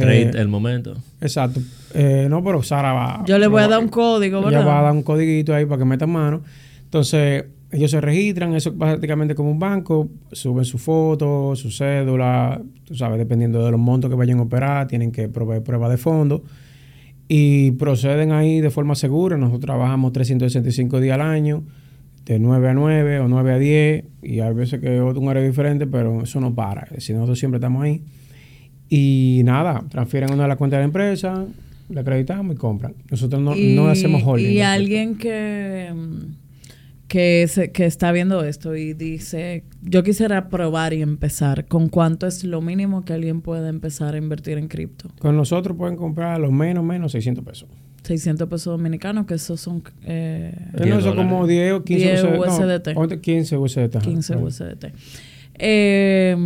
[SPEAKER 2] Trade
[SPEAKER 3] Eh,
[SPEAKER 2] el momento.
[SPEAKER 3] Exacto. Eh, no, pero Sara va.
[SPEAKER 1] Yo le voy a dar un código,
[SPEAKER 3] Ella
[SPEAKER 1] ¿verdad?
[SPEAKER 3] va a dar un codiguito ahí para que metan mano. Entonces, ellos se registran, eso es prácticamente como un banco, suben su foto, su cédula, tú sabes, dependiendo de los montos que vayan a operar, tienen que proveer pruebas de fondo y proceden ahí de forma segura. Nosotros trabajamos 365 días al año, de 9 a 9 o 9 a 10, y hay veces que es un área diferente, pero eso no para. Es decir, nosotros siempre estamos ahí. Y nada, transfieren una de las cuentas de la empresa, le acreditamos y compran. Nosotros no,
[SPEAKER 1] y,
[SPEAKER 3] no hacemos holding.
[SPEAKER 1] Y alguien que, que, se- que está viendo esto y dice, yo quisiera probar y empezar, ¿con cuánto es lo mínimo que alguien puede empezar a invertir en cripto?
[SPEAKER 3] Con nosotros pueden comprar los menos, menos 600 pesos.
[SPEAKER 1] 600 pesos dominicanos, que esos son eh,
[SPEAKER 3] Eh, no, eso como 10 o 15
[SPEAKER 1] 10
[SPEAKER 3] USDT. No, ponte 15 USDT. ajá.
[SPEAKER 1] 15
[SPEAKER 3] Ajá.
[SPEAKER 1] USDT. Eh,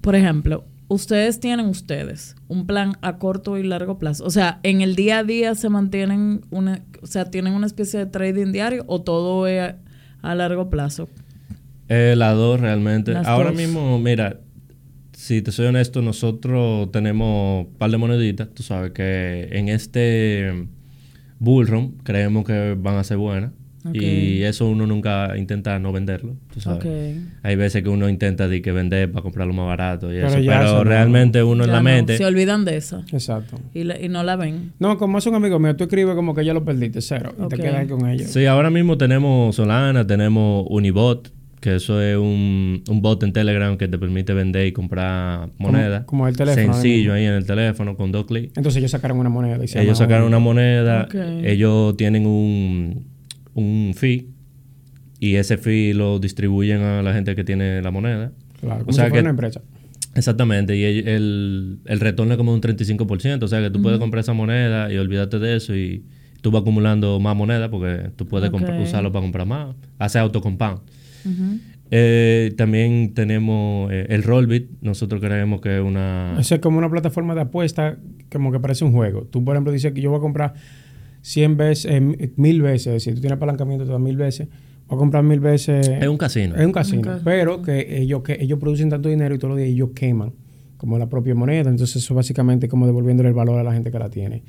[SPEAKER 1] por ejemplo, ustedes tienen ustedes un plan a corto y largo plazo. O sea, en el día a día se mantienen una, o sea, tienen una especie de trading diario o todo es a, a largo plazo.
[SPEAKER 2] Eh, las dos realmente.
[SPEAKER 1] Las
[SPEAKER 2] Ahora
[SPEAKER 1] dos.
[SPEAKER 2] mismo, mira, si te soy honesto, nosotros tenemos un par de moneditas. Tú sabes que en este bullrun creemos que van a ser buenas. Y eso uno nunca intenta no venderlo. Tú sabes.
[SPEAKER 1] Ok.
[SPEAKER 2] Hay veces que uno intenta de que vender para comprarlo más barato y
[SPEAKER 3] Pero
[SPEAKER 2] eso.
[SPEAKER 3] ya
[SPEAKER 2] Pero
[SPEAKER 3] eso no.
[SPEAKER 2] realmente uno en la
[SPEAKER 1] no,
[SPEAKER 2] mente.
[SPEAKER 1] se olvidan de esa
[SPEAKER 3] Exacto.
[SPEAKER 1] y, la- y no la ven.
[SPEAKER 3] No, como es un amigo mío, tú escribes como que ya lo perdiste, cero. Y te quedas con ellos.
[SPEAKER 2] Sí, ahora mismo tenemos Solana, tenemos Unibot, que eso es un, un bot en Telegram que te permite vender y comprar moneda.
[SPEAKER 3] como el teléfono,
[SPEAKER 2] Sencillo ahí en el teléfono con dos clics.
[SPEAKER 3] Entonces ellos sacaron una moneda. Y se
[SPEAKER 2] Ellos sacaron una moneda, ellos tienen un, un fee y ese fee lo distribuyen a la gente que tiene la moneda.
[SPEAKER 3] Claro,
[SPEAKER 2] O
[SPEAKER 3] como
[SPEAKER 2] sea
[SPEAKER 3] si fuera
[SPEAKER 2] que-
[SPEAKER 3] una empresa.
[SPEAKER 2] Exactamente, y el, el, el retorno es como un 35%, o sea que tú puedes comprar esa moneda y olvídate de eso y tú vas acumulando más moneda porque tú puedes usarlo para comprar más, hace autocompound.
[SPEAKER 1] Ujú.
[SPEAKER 2] Eh, también tenemos eh, el Rollbit, nosotros creemos que es una...
[SPEAKER 3] Eso es como una plataforma de apuesta, como que parece un juego. Tú, por ejemplo, dices que yo voy a comprar 100 veces, eh, mil veces, si tú tienes apalancamiento, te da mil veces, voy a comprar mil veces.
[SPEAKER 2] Es un casino.
[SPEAKER 3] Es un casino, pero que ellos, que ellos producen tanto dinero y todos los días ellos queman como la propia moneda. Entonces, eso básicamente es como devolviéndole el valor a la gente que la tiene.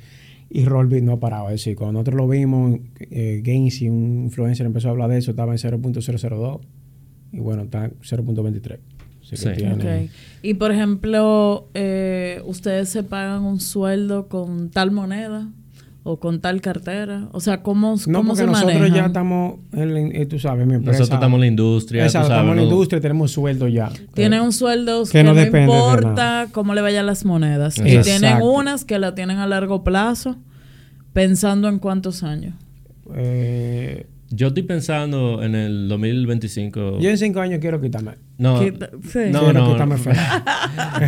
[SPEAKER 3] Y Rollbit no ha parado. Es decir, cuando nosotros lo vimos, eh, un influencer empezó a hablar de eso, estaba en 0.002 y bueno, está en 0.23. Así que
[SPEAKER 2] Sí.
[SPEAKER 3] tiene-
[SPEAKER 1] Ok. Y por ejemplo, eh, ustedes se pagan un sueldo con tal moneda o con tal cartera. O sea, ¿cómo,
[SPEAKER 3] No,
[SPEAKER 1] cómo
[SPEAKER 3] porque
[SPEAKER 1] se
[SPEAKER 3] nosotros
[SPEAKER 1] manejan?
[SPEAKER 3] ya estamos, en, la- eh, tú sabes, mi empresa.
[SPEAKER 2] Nosotros estamos en la industria,
[SPEAKER 3] Exacto,
[SPEAKER 2] tú sabes,
[SPEAKER 3] estamos en la
[SPEAKER 2] ¿no?
[SPEAKER 3] industria, tenemos sueldo ya.
[SPEAKER 1] Tienen un sueldo
[SPEAKER 3] Que
[SPEAKER 1] que,
[SPEAKER 3] no
[SPEAKER 1] no, importa cómo le vayan las monedas. Y
[SPEAKER 2] Exacto.
[SPEAKER 1] tienen unas que la tienen a largo plazo, pensando en cuántos años.
[SPEAKER 3] Eh,
[SPEAKER 2] Yo estoy pensando en el 2025...
[SPEAKER 3] yo en cinco años quiero quitarme.
[SPEAKER 2] No,
[SPEAKER 1] Quita- sí.
[SPEAKER 2] no,
[SPEAKER 3] quiero
[SPEAKER 2] no,
[SPEAKER 3] quitarme
[SPEAKER 2] no.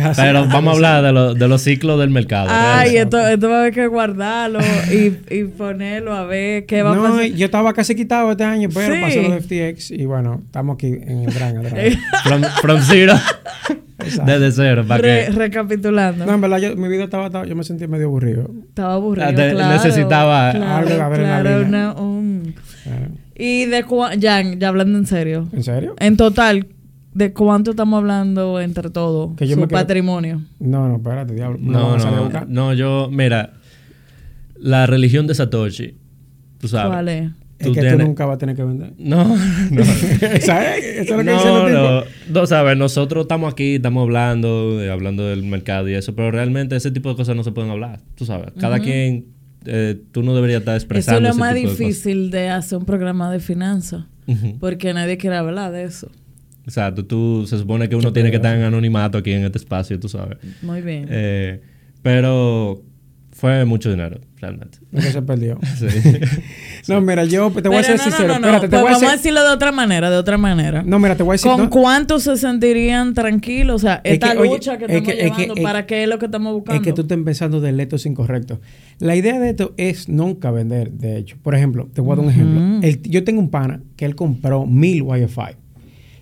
[SPEAKER 3] así.
[SPEAKER 2] Pero vamos a hablar de, lo- de los ciclos del mercado.
[SPEAKER 1] Ay, esto, esto va a haber que guardarlo y, y ponerlo a ver qué va a
[SPEAKER 3] No,
[SPEAKER 1] pasar.
[SPEAKER 3] yo estaba casi quitado este año, pero
[SPEAKER 1] Sí.
[SPEAKER 3] pasó lo de FTX y bueno, estamos aquí en el gran otra vez.
[SPEAKER 2] From, from zero. Desde cero. Para
[SPEAKER 1] Re-
[SPEAKER 2] que
[SPEAKER 1] recapitulando.
[SPEAKER 3] No, en verdad, yo, mi vida estaba, estaba- yo me sentí medio aburrido.
[SPEAKER 1] Estaba aburrido.
[SPEAKER 2] Ah, de-
[SPEAKER 1] claro,
[SPEAKER 2] necesitaba
[SPEAKER 1] claro,
[SPEAKER 3] algo de adrenalina.
[SPEAKER 1] claro, una- un- Y de cua- ya, ya hablando en serio.
[SPEAKER 3] ¿En serio?
[SPEAKER 1] En total, ¿de cuánto estamos hablando entre todo?
[SPEAKER 3] Que yo
[SPEAKER 1] su
[SPEAKER 3] me quedo-
[SPEAKER 1] patrimonio.
[SPEAKER 3] No, no, espérate, diablo. ¿Me lo
[SPEAKER 2] No,
[SPEAKER 3] van a salir a
[SPEAKER 2] no,
[SPEAKER 3] buscar?
[SPEAKER 2] no, yo, mira, la religión de Satoshi, tú sabes.
[SPEAKER 1] ¿Cuál es?
[SPEAKER 3] Es
[SPEAKER 2] tú
[SPEAKER 3] que tú
[SPEAKER 2] tienes-
[SPEAKER 3] nunca vas a tener que vender.
[SPEAKER 2] No, no.
[SPEAKER 3] ¿Sabes? Eso es lo que dicen
[SPEAKER 2] No,
[SPEAKER 3] los
[SPEAKER 2] no, no, sabes, nosotros estamos aquí, estamos hablando, eh, hablando del mercado y eso, pero realmente ese tipo de cosas no se pueden hablar, tú sabes. Cada quien, eh, tú no deberías estar
[SPEAKER 1] Eso
[SPEAKER 2] expresando
[SPEAKER 1] es lo más
[SPEAKER 2] de
[SPEAKER 1] difícil de hacer un programa de finanzas. Porque nadie quiere hablar de eso.
[SPEAKER 2] Exacto, tú, se supone que uno tiene que estar en anonimato aquí en este espacio, tú sabes.
[SPEAKER 1] Muy bien.
[SPEAKER 2] Eh, pero fue mucho dinero, realmente.
[SPEAKER 3] Lo que se perdió.
[SPEAKER 2] Sí.
[SPEAKER 3] No, mira, yo te voy a
[SPEAKER 1] Pero
[SPEAKER 3] ser
[SPEAKER 1] no,
[SPEAKER 3] sincero.
[SPEAKER 1] no, no, no.
[SPEAKER 3] Espérate, te
[SPEAKER 1] Pues
[SPEAKER 3] voy a
[SPEAKER 1] vamos a
[SPEAKER 3] ser...
[SPEAKER 1] decirlo de otra manera, de otra manera.
[SPEAKER 3] No, mira, te voy a decir...
[SPEAKER 1] ¿Con
[SPEAKER 3] no,
[SPEAKER 1] cuánto se sentirían tranquilos? O sea,
[SPEAKER 3] Es
[SPEAKER 1] esta
[SPEAKER 3] que, oye,
[SPEAKER 1] lucha que
[SPEAKER 3] es
[SPEAKER 1] estamos
[SPEAKER 3] que- es que-
[SPEAKER 1] llevando,
[SPEAKER 3] es-
[SPEAKER 1] ¿para qué es lo que estamos buscando?
[SPEAKER 3] Es que tú estás pensando de letos incorrectos. La idea de esto es nunca vender, de hecho. Por ejemplo, te voy a dar un ejemplo. El- yo tengo un pana que él compró mil Wi-Fi.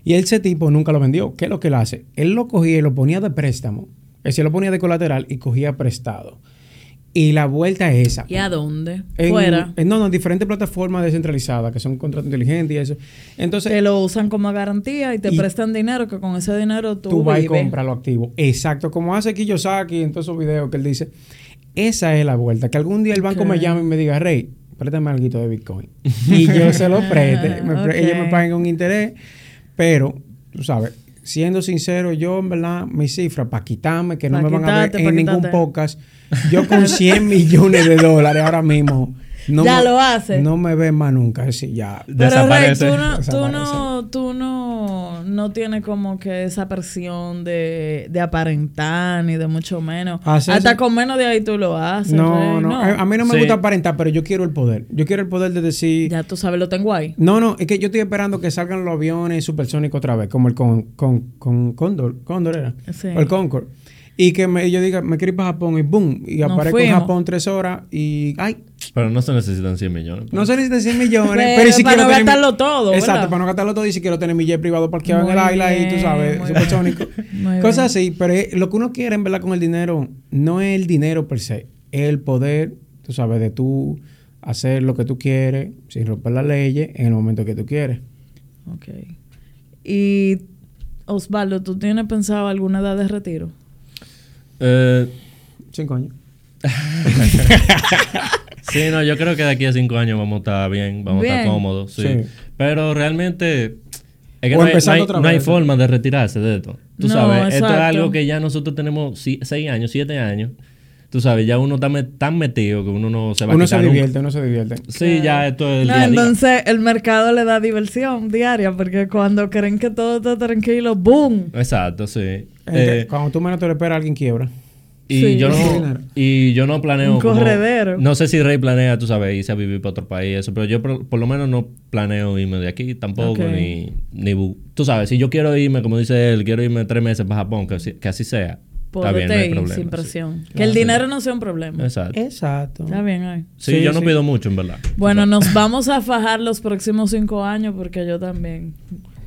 [SPEAKER 3] Y ese tipo nunca lo vendió. ¿Qué es lo que él hace? Él lo cogía y lo ponía de préstamo. Es decir, lo ponía de colateral y cogía prestado. Y la vuelta es esa.
[SPEAKER 1] ¿Y a dónde?
[SPEAKER 3] En-
[SPEAKER 1] Fuera.
[SPEAKER 3] en- no, no, en diferentes plataformas descentralizadas que son contratos inteligentes y eso. Entonces,
[SPEAKER 1] Te lo usan como garantía y te
[SPEAKER 3] Y-
[SPEAKER 1] prestan dinero que con ese dinero tú,
[SPEAKER 3] tú vas y compras lo activo. Exacto, como hace Kiyosaki en todos esos videos que él dice, esa es la vuelta. Que algún día el banco
[SPEAKER 1] Ok.
[SPEAKER 3] me llame y me diga, Rey, préstame algo de Bitcoin. y yo se lo preste. Me pre-
[SPEAKER 1] Ok.
[SPEAKER 3] Ellos me paguen un interés, pero, tú sabes, siendo sincero, yo en verdad, mis cifras, para quitarme, que no
[SPEAKER 1] Pa'
[SPEAKER 3] me van a ver en ningún podcast, yo con 100 millones de dólares ahora mismo. No
[SPEAKER 1] Ya
[SPEAKER 3] me-
[SPEAKER 1] lo hace.
[SPEAKER 3] No me ven más nunca. Es decir, ya.
[SPEAKER 1] Pero Rey,
[SPEAKER 2] Desaparece.
[SPEAKER 1] tú, no, tú, no, tú no, no tienes como que esa presión de, de aparentar ni de mucho menos.
[SPEAKER 3] Hacer-
[SPEAKER 1] Hasta con menos de ahí tú lo haces.
[SPEAKER 3] No,
[SPEAKER 1] Rey,
[SPEAKER 3] no, A, a mí no me
[SPEAKER 2] Sí.
[SPEAKER 3] gusta aparentar, pero yo quiero el poder. Yo quiero el poder de decir.
[SPEAKER 1] Ya tú sabes, lo tengo ahí.
[SPEAKER 3] No, no, es que yo estoy esperando que salgan los aviones supersónicos otra vez, como el con, con, con Condor, Condor era,
[SPEAKER 1] Sí.
[SPEAKER 3] o el Concorde. Y que me, yo diga, me quiero ir para Japón y boom, y aparezco en. Japón tres horas y, ay,
[SPEAKER 2] Pero no se necesitan 100 millones.
[SPEAKER 3] no se necesitan 100 millones,
[SPEAKER 1] Pero
[SPEAKER 3] pero, si
[SPEAKER 1] para
[SPEAKER 3] quiero
[SPEAKER 1] no
[SPEAKER 3] mi-
[SPEAKER 1] gastarlo todo, ¿verdad?
[SPEAKER 3] Exacto, para no gastarlo todo y si quiero tener mi jet privado parqueado en
[SPEAKER 1] Muy
[SPEAKER 3] el isla y tú sabes, supersónico. Cosas así, pero lo que uno quiere en verdad con el dinero no es el dinero per se, es el poder, tú sabes, de tú hacer lo que tú quieres sin romper las leyes en el momento que tú quieres.
[SPEAKER 1] Ok. Y Osvaldo, ¿tú tienes pensado alguna edad de retiro?
[SPEAKER 2] Eh,
[SPEAKER 3] Cinco años.
[SPEAKER 2] sí, no, yo creo que de aquí a 5 años vamos a estar bien, vamos a estar cómodos. Sí.
[SPEAKER 3] Sí.
[SPEAKER 2] Pero realmente. Es que no hay, no hay- no forma de retirarse de esto. Tú
[SPEAKER 1] No,
[SPEAKER 2] sabes, esto es algo que ya nosotros tenemos 6 años, 7 años. Tú sabes, ya uno está me- tan metido que uno no se va
[SPEAKER 3] Uno
[SPEAKER 2] a
[SPEAKER 3] se
[SPEAKER 2] quitar nunca.
[SPEAKER 3] divierte, uno se divierte.
[SPEAKER 2] Sí, ya esto es el
[SPEAKER 1] No,
[SPEAKER 2] día a día.
[SPEAKER 1] entonces el mercado le da diversión diaria porque cuando creen que todo está tranquilo, ¡boom!
[SPEAKER 2] Exacto, sí. Eh,
[SPEAKER 3] cuando tú menos te lo esperas, alguien quiebra.
[SPEAKER 2] Y,
[SPEAKER 1] Sí.
[SPEAKER 2] yo no, y yo no planeo.
[SPEAKER 1] Un
[SPEAKER 2] como-
[SPEAKER 1] corredero.
[SPEAKER 2] no sé si Rey planea, tú sabes, irse a vivir para otro país, eso, pero yo por, por lo menos no planeo irme de aquí tampoco, ni, ni. Tú sabes, si yo quiero irme, como dice él, quiero irme tres meses para Japón, que, así- que así sea. está bien, no hay problema.
[SPEAKER 1] sin
[SPEAKER 2] sí.
[SPEAKER 1] presión. Que el dinero no sea un problema.
[SPEAKER 2] Exacto.
[SPEAKER 3] Exacto.
[SPEAKER 1] Está bien ahí.
[SPEAKER 2] Sí,
[SPEAKER 3] Sí,
[SPEAKER 2] yo no
[SPEAKER 3] sí.
[SPEAKER 2] pido mucho, en verdad.
[SPEAKER 1] Bueno, nos vamos a fajar los próximos cinco años porque yo también.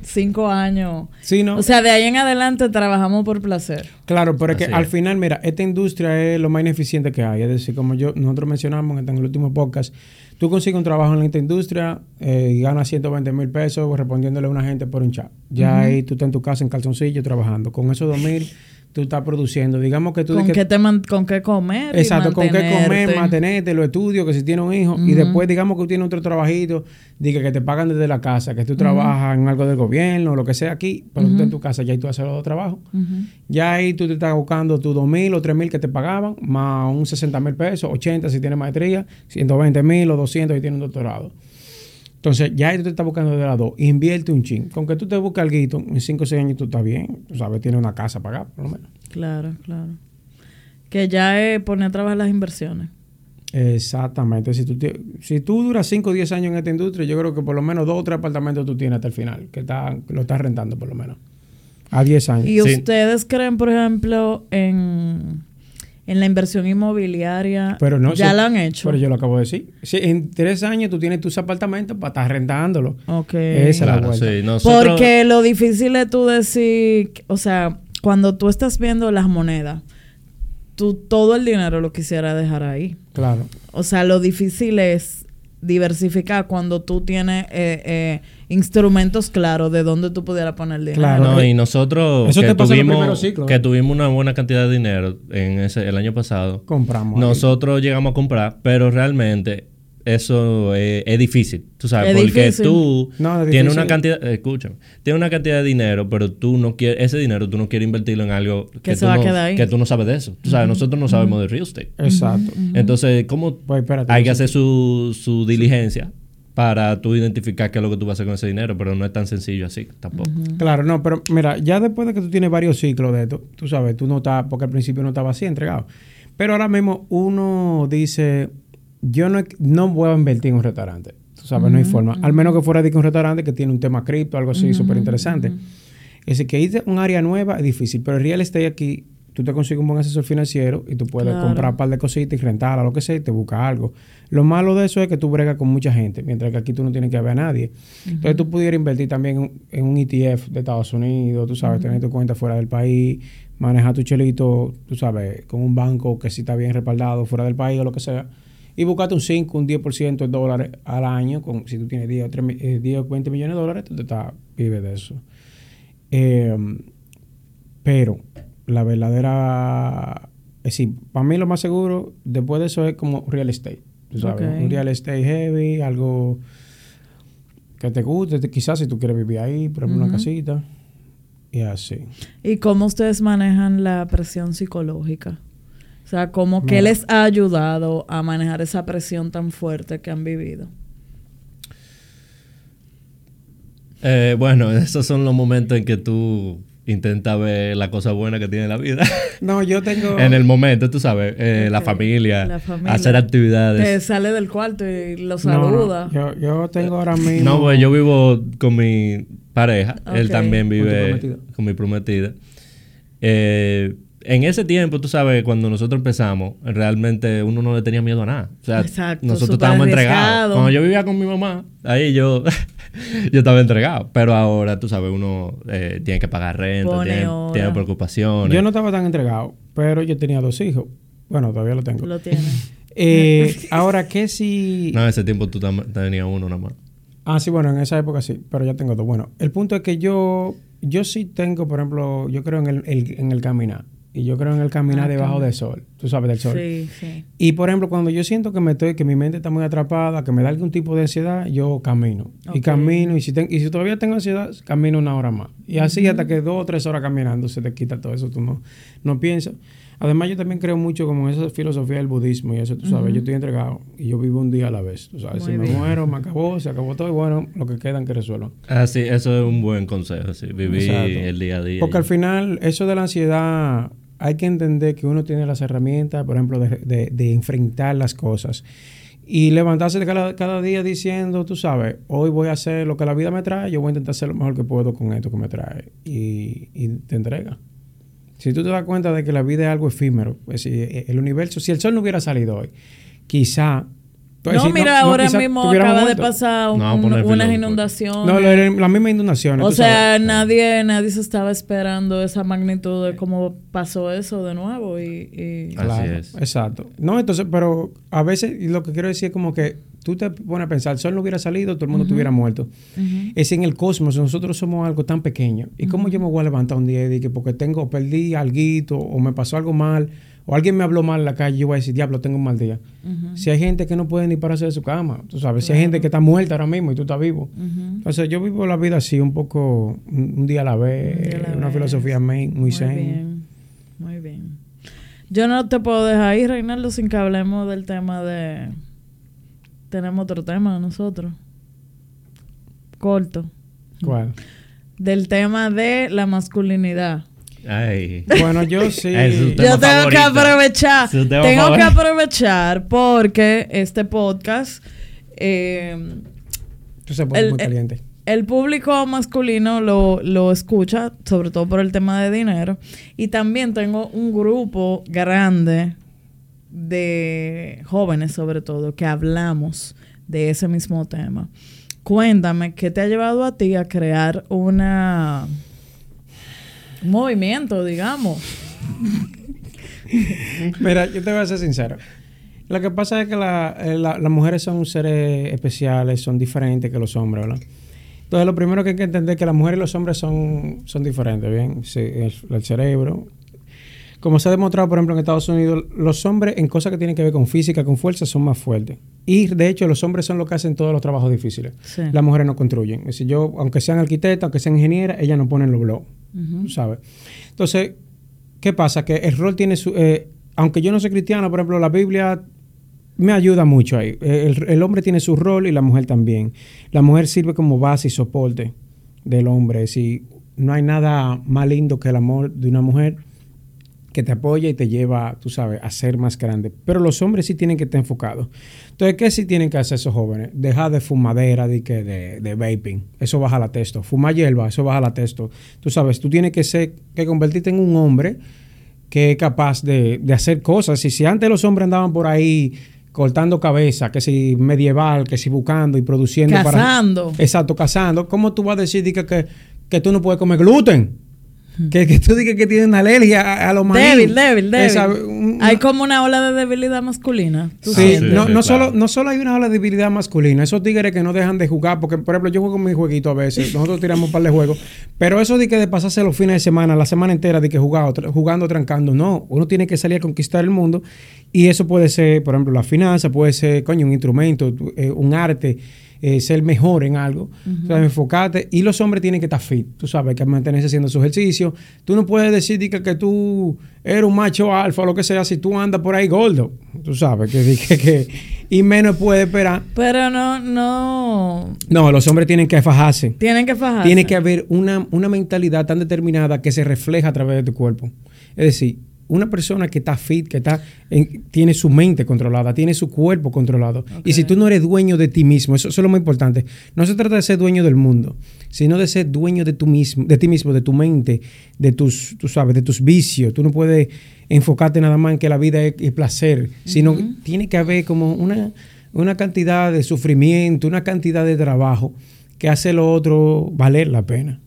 [SPEAKER 1] Cinco años.
[SPEAKER 3] Sí, ¿no?
[SPEAKER 1] O sea, de ahí en adelante trabajamos por placer.
[SPEAKER 3] Claro, pero es que
[SPEAKER 2] Así
[SPEAKER 3] al
[SPEAKER 2] es.
[SPEAKER 3] final, mira, esta industria es lo más ineficiente que hay. Es decir, como yo nosotros mencionamos en el último podcast, tú consigues un trabajo en esta industria eh, y ganas 120 mil pesos respondiéndole a una gente por un chat. Ya ahí tú estás en tu casa en calzoncillo trabajando. Con esos 2 mil tú estás produciendo. Digamos que tú...
[SPEAKER 1] ¿Con qué, te man- con qué comer? y
[SPEAKER 3] Exacto, con qué comer,
[SPEAKER 1] mantenerte.
[SPEAKER 3] los estudios, que si tienes un hijo, y después digamos que tú tienes otro trabajito, diga que te pagan desde la casa, que tú trabajas en algo del gobierno, lo que sea aquí, pero tú estás en tu casa, ya ahí tú haces los dos trabajos. Ya ahí tú te estás buscando tus 2 mil o 3 mil que te pagaban, más un 60 mil pesos, 80 si tienes maestría, 120 mil o 200 si tienes un doctorado. Entonces, ya tú te estás buscando de las dos. Invierte un chin. Con que tú te busques algo, en 5 o 6 años tú estás bien. Tú sabes, tienes una casa pagada, por lo menos.
[SPEAKER 1] Claro, claro. Que ya es poner a trabajar las inversiones.
[SPEAKER 3] Exactamente. Si tú, te- si tú duras 5 o 10 años en esta industria, yo creo que por lo menos dos o tres apartamentos tú tienes hasta el final, que, está, lo estás rentando por lo menos. A 10 años.
[SPEAKER 1] ¿Y
[SPEAKER 2] Sí.
[SPEAKER 1] ustedes creen, por ejemplo, en, en la inversión inmobiliaria?
[SPEAKER 3] Pero no,
[SPEAKER 1] ¿Ya
[SPEAKER 3] sí,
[SPEAKER 1] lo han hecho?
[SPEAKER 3] Pero yo lo acabo de decir. Sí, en 3 años tú tienes tus apartamentos para estar rentándolos.
[SPEAKER 1] Ok.
[SPEAKER 3] Esa es la
[SPEAKER 2] Claro,
[SPEAKER 3] vuelta.
[SPEAKER 2] sí. Nosotros,
[SPEAKER 1] Porque lo difícil es tú decir, o sea, cuando tú estás viendo las monedas, tú todo el dinero lo quisieras dejar ahí.
[SPEAKER 3] Claro.
[SPEAKER 1] O sea, lo difícil es diversificar cuando tú tienes eh, eh, instrumentos claros de dónde tú pudieras poner el dinero.
[SPEAKER 3] Claro.
[SPEAKER 2] No,
[SPEAKER 3] eh,
[SPEAKER 2] y nosotros
[SPEAKER 3] eso
[SPEAKER 2] que
[SPEAKER 3] te pasa en los
[SPEAKER 2] tuvimos, que
[SPEAKER 3] ¿eh?
[SPEAKER 2] tuvimos una buena cantidad de dinero en ese el año pasado,
[SPEAKER 3] Compramos. ahí.
[SPEAKER 2] nosotros llegamos a comprar, pero realmente eso es, es difícil, tú sabes,
[SPEAKER 1] Es
[SPEAKER 2] porque
[SPEAKER 1] difícil.
[SPEAKER 2] tú
[SPEAKER 3] No, es
[SPEAKER 2] tienes una cantidad, eh, escúchame, tienes una cantidad de dinero, pero tú no quieres, ese dinero tú no quieres invertirlo en algo que,
[SPEAKER 1] se
[SPEAKER 2] tú,
[SPEAKER 1] va a
[SPEAKER 2] no,
[SPEAKER 1] quedar ahí.
[SPEAKER 2] que tú no sabes de eso. Tú sabes, nosotros no sabemos de real estate.
[SPEAKER 3] Exacto.
[SPEAKER 2] Entonces, ¿cómo
[SPEAKER 3] Pues espérate.
[SPEAKER 2] hay que hacer su, su diligencia para tú identificar qué es lo que tú vas a hacer con ese dinero? Pero no es tan sencillo así tampoco.
[SPEAKER 3] Claro, no, pero mira, ya después de que tú tienes varios ciclos de esto, tú sabes, tú no estás, porque al principio no estaba así entregado. Pero ahora mismo uno dice, yo no, no voy a invertir en un restaurante. Tú sabes, no hay forma. Al menos que fuera de que un restaurante que tiene un tema cripto, algo así súper interesante. Es decir, que irte a un área nueva es difícil, pero el real estate aquí, tú te consigues un buen asesor financiero y tú puedes
[SPEAKER 1] Claro.
[SPEAKER 3] comprar un par de cositas y rentarla, lo que sea, y te busca algo. Lo malo de eso es que tú bregas con mucha gente, mientras que aquí tú no tienes que ver a nadie. Entonces tú pudieras invertir también en, en un ETF de Estados Unidos, tú sabes, tener tu cuenta fuera del país, manejar tu chelito, tú sabes, con un banco que sí está bien respaldado fuera del país o lo que sea. Y buscarte un 5, un 10% en dólares al año, con, si tú tienes 10 o, 3 mi- eh, 10 o 20 millones de dólares, tú te estás, vives de eso. Eh, pero la verdadera... Es decir, para mí lo más seguro, después de eso es como real estate. Tú sabes,
[SPEAKER 1] Ok.
[SPEAKER 3] un real estate heavy, algo que te guste, te- quizás si tú quieres vivir ahí, por ejemplo, una casita. Y así.
[SPEAKER 1] ¿Y cómo ustedes manejan la presión psicológica? O sea, ¿cómo qué
[SPEAKER 3] Mira.
[SPEAKER 1] les ha ayudado a manejar esa presión tan fuerte que han vivido?
[SPEAKER 2] Eh, bueno, esos son los momentos en que tú intentas ver la cosa buena que tiene la vida.
[SPEAKER 3] No, yo tengo...
[SPEAKER 2] en el momento, tú sabes, eh, la, familia,
[SPEAKER 1] La familia.
[SPEAKER 2] hacer actividades.
[SPEAKER 1] Te sale del cuarto y lo
[SPEAKER 3] No, no,
[SPEAKER 1] saluda.
[SPEAKER 3] yo, yo tengo ahora mismo...
[SPEAKER 2] No, pues yo vivo con mi pareja. Él también
[SPEAKER 3] Con
[SPEAKER 2] vive
[SPEAKER 3] prometida.
[SPEAKER 2] con mi prometida. Eh, en ese tiempo, tú sabes, cuando nosotros empezamos, realmente uno no le tenía miedo a nada. O sea,
[SPEAKER 1] Exacto,
[SPEAKER 2] nosotros estábamos entregados. Cuando yo vivía con mi mamá, ahí yo, yo estaba entregado. Pero ahora, tú sabes, uno eh, tiene que pagar renta, tiene, preocupaciones.
[SPEAKER 3] Yo no estaba tan entregado, pero yo tenía dos hijos. Bueno, todavía lo tengo.
[SPEAKER 1] Lo tiene.
[SPEAKER 3] Eh, ahora, ¿qué si...?
[SPEAKER 2] No, en ese tiempo tú tenías uno nada más.
[SPEAKER 3] Ah, sí, bueno, en esa época sí, pero ya tengo dos. Bueno, el punto es que yo, yo sí tengo, por ejemplo, yo creo en el, el- en el caminar. Y yo creo en el caminar
[SPEAKER 1] Ah,
[SPEAKER 3] debajo del sol. Tú sabes, del sol.
[SPEAKER 1] Sí, sí.
[SPEAKER 3] Y por ejemplo, cuando yo siento que me estoy, que mi mente está muy atrapada, que me da algún tipo de ansiedad, yo camino. Y camino, y si, ten- y si todavía tengo ansiedad, camino una hora más. Y así hasta que dos o tres horas caminando se te quita todo eso, tú no, no piensas. Además, yo también creo mucho como en esa filosofía del budismo y eso, tú sabes, yo estoy entregado y yo vivo un día a la vez. Tú sabes,
[SPEAKER 1] Muy
[SPEAKER 3] si me muero, me acabó, se acabó todo y bueno, lo que quedan que resuelvan.
[SPEAKER 2] Ah, sí, eso es un buen consejo, sí. Vivir
[SPEAKER 3] Exacto.
[SPEAKER 2] el día a día.
[SPEAKER 3] Porque al final, eso de la ansiedad, hay que entender que uno tiene las herramientas, por ejemplo, de, de- enfrentar las cosas. Y levantarse cada, cada día diciendo, tú sabes, hoy voy a hacer lo que la vida me trae, yo voy a intentar hacer lo mejor que puedo con esto que me trae. Y, y te entrega. Si tú te das cuenta de que la vida es algo efímero, el universo, si el sol no hubiera salido hoy, quizá...
[SPEAKER 1] No,
[SPEAKER 3] decir,
[SPEAKER 1] mira, ahora mismo acaba de pasar un- unas inundaciones.
[SPEAKER 3] No, la, la misma inundación.
[SPEAKER 1] o sea, nadie, nadie se estaba esperando esa magnitud de cómo pasó eso de nuevo y, y-
[SPEAKER 2] Así
[SPEAKER 3] Claro,
[SPEAKER 2] es.
[SPEAKER 3] Exacto. No, entonces, pero a veces y lo que quiero decir es como que tú te pones a pensar, el sol no hubiera salido, todo el mundo estuviera muerto.
[SPEAKER 1] Ujú.
[SPEAKER 3] Es en el cosmos, nosotros somos algo tan pequeño. ¿Y cómo yo me voy a levantar un día y decir, porque tengo, perdí algo o me pasó algo mal o alguien me habló mal en la calle, yo voy a decir, diablo, tengo un mal día?
[SPEAKER 1] Ujú.
[SPEAKER 3] Si hay gente que no puede ni pararse de su cama, tú sabes, si hay gente que está muerta ahora mismo y tú estás vivo.
[SPEAKER 1] Ujú.
[SPEAKER 3] Entonces yo vivo la vida así, un poco, un, día a la vez,
[SPEAKER 1] a la
[SPEAKER 3] una
[SPEAKER 1] vez.
[SPEAKER 3] filosofía muy,
[SPEAKER 1] Muy
[SPEAKER 3] zen.
[SPEAKER 1] bien, muy bien. Yo no te puedo dejar ir, Reinaldo, sin que hablemos del tema de... Tenemos otro tema nosotros. Corto.
[SPEAKER 3] ¿Cuál?
[SPEAKER 1] Del tema de la masculinidad.
[SPEAKER 2] Ay.
[SPEAKER 3] Bueno, yo sí.
[SPEAKER 1] Yo tengo que aprovechar. Tengo que aprovechar porque este podcast... eh,
[SPEAKER 3] Tú se pone
[SPEAKER 1] el-
[SPEAKER 3] muy
[SPEAKER 1] el-
[SPEAKER 3] caliente.
[SPEAKER 1] el público masculino lo, lo escucha, sobre todo por el tema de dinero. Y también tengo un grupo grande de jóvenes, sobre todo, que hablamos de ese mismo tema. Cuéntame, ¿qué te ha llevado a ti a crear una un movimiento, digamos?
[SPEAKER 3] Mira, yo te voy a ser sincero. Lo que pasa es que la- eh, la- las mujeres son seres especiales, son diferentes que los hombres, ¿verdad? Entonces, lo primero que hay que entender es que las mujeres y los hombres son, son diferentes, ¿bien? Sí, el, el cerebro. Como se ha demostrado, por ejemplo, en Estados Unidos, los hombres en cosas que tienen que ver con física, con fuerza, son más fuertes. Y, de hecho, los hombres son los que hacen todos los trabajos difíciles.
[SPEAKER 1] Sí.
[SPEAKER 3] Las mujeres no construyen. Es decir, yo, aunque sean arquitectas, aunque sean ingenieras, ellas no ponen los blogs. ¿Sabes? Entonces, ¿qué pasa? Que el rol tiene su... eh, aunque yo no soy cristiano, por ejemplo, la Biblia me ayuda mucho ahí. Eh, El, el hombre tiene su rol y la mujer también. La mujer sirve como base y soporte del hombre. Si no hay nada más lindo que el amor de una mujer que te apoya y te lleva, tú sabes, a ser más grande. Pero los hombres sí tienen que estar enfocados. Entonces, ¿qué sí tienen que hacer esos jóvenes? Dejar de fumadera, de, que de, de vaping. Eso baja la testo. Fumar hierba, eso baja la testo. Tú sabes, tú tienes que ser, que convertirte en un hombre que es capaz de, de hacer cosas. Y si antes los hombres andaban por ahí cortando cabeza, que si medieval, que si buscando y produciendo
[SPEAKER 1] Cazando.
[SPEAKER 3] para... Exacto, cazando. ¿Cómo tú vas a decir que, que, que tú no puedes comer gluten? Que, que tú digas que tienes una alergia a, a los maní.
[SPEAKER 1] Débil, débil, débil.
[SPEAKER 3] Esa, un-
[SPEAKER 1] Hay como una ola de debilidad masculina. ¿tú
[SPEAKER 3] Sí, no,
[SPEAKER 2] sí,
[SPEAKER 3] no,
[SPEAKER 2] claro.
[SPEAKER 3] solo, no solo hay una ola de debilidad masculina, esos tigres que no dejan de jugar, porque por ejemplo yo juego mi jueguito a veces, nosotros tiramos un par de juegos, pero eso de que de pasarse los fines de semana, la semana entera de que jugado, tra- jugando, trancando, no, uno tiene que salir a conquistar el mundo y eso puede ser, por ejemplo, la finanza, puede ser, coño, un instrumento, eh, un arte, eh, ser mejor en algo, o sea, enfocarte y los hombres tienen que estar fit, tú sabes, que mantenerse haciendo su ejercicio, tú no puedes decir que, que tú eres un macho alfa o lo que sea si tú andas por ahí gordo, tú sabes, que, que y menos puede esperar.
[SPEAKER 1] Pero no, no.
[SPEAKER 3] No, los hombres tienen que fajarse.
[SPEAKER 1] Tienen que fajarse.
[SPEAKER 3] Tiene que haber una, una mentalidad tan determinada que se refleja a través de tu cuerpo. Es decir, una persona que está fit, que está en- tiene su mente controlada, tiene su cuerpo controlado. Y si tú no eres dueño de ti mismo, eso, eso es lo más importante. No se trata de ser dueño del mundo, sino de ser dueño de, tu mismo, de ti mismo, de tu mente, de tus, tú sabes, de tus vicios. Tú no puedes enfocarte nada más en que la vida es, es placer, sino tiene que haber como una, una cantidad de sufrimiento, una cantidad de trabajo que hace lo otro valer la pena.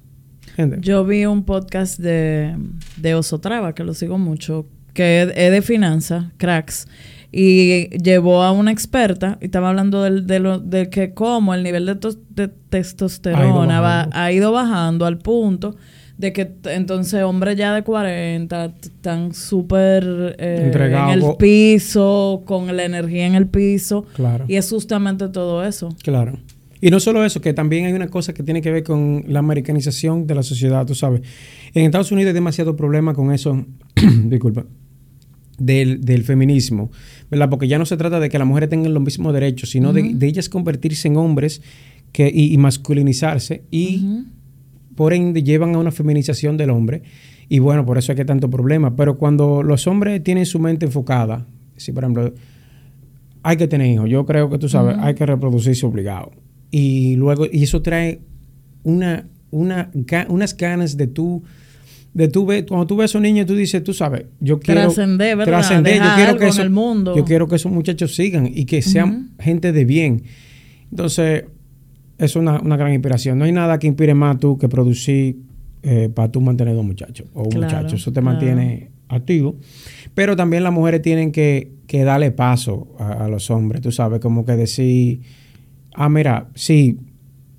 [SPEAKER 1] Yo vi un podcast de, de Osotrava, que lo sigo mucho, que es, de finanzas, cracks, y llevó a una experta y estaba hablando del, de, lo, de que cómo el nivel de, tos- de testosterona va- ha ido bajando al punto de que entonces hombres ya de 40 t- están súper eh, en el piso, con la energía en el piso.
[SPEAKER 3] Claro.
[SPEAKER 1] Y es justamente todo eso.
[SPEAKER 3] Claro. Y no solo eso, que también hay una cosa que tiene que ver con la americanización de la sociedad, tú sabes. En Estados Unidos hay demasiado problema con eso, disculpa, del, del feminismo, ¿verdad? Porque ya no se trata de que las mujeres tengan los mismos derechos, sino de, de ellas convertirse en hombres que, y, y masculinizarse y por ende llevan a una feminización del hombre. Y bueno, por eso hay que tanto problema. Pero cuando los hombres tienen su mente enfocada, si por ejemplo, hay que tener hijos, yo creo que tú sabes, hay que reproducirse obligado. Y luego, y eso trae una, una, unas ganas de tú, de tú ver, cuando tú ves a esos niños, tú dices, tú sabes, yo quiero
[SPEAKER 1] Trascender, ¿verdad?
[SPEAKER 3] trascender, yo quiero que eso-
[SPEAKER 1] el mundo.
[SPEAKER 3] yo quiero que esos muchachos sigan y que sean gente de bien. Entonces, es una, una gran inspiración. No hay nada que inspire más tú que producir eh, para tú mantener dos muchachos o un
[SPEAKER 1] Claro,
[SPEAKER 3] muchacho. Eso te
[SPEAKER 1] claro.
[SPEAKER 3] mantiene activo. Pero también las mujeres tienen que, que darle paso a, a los hombres. Tú sabes, como que decir, ah, mira, sí,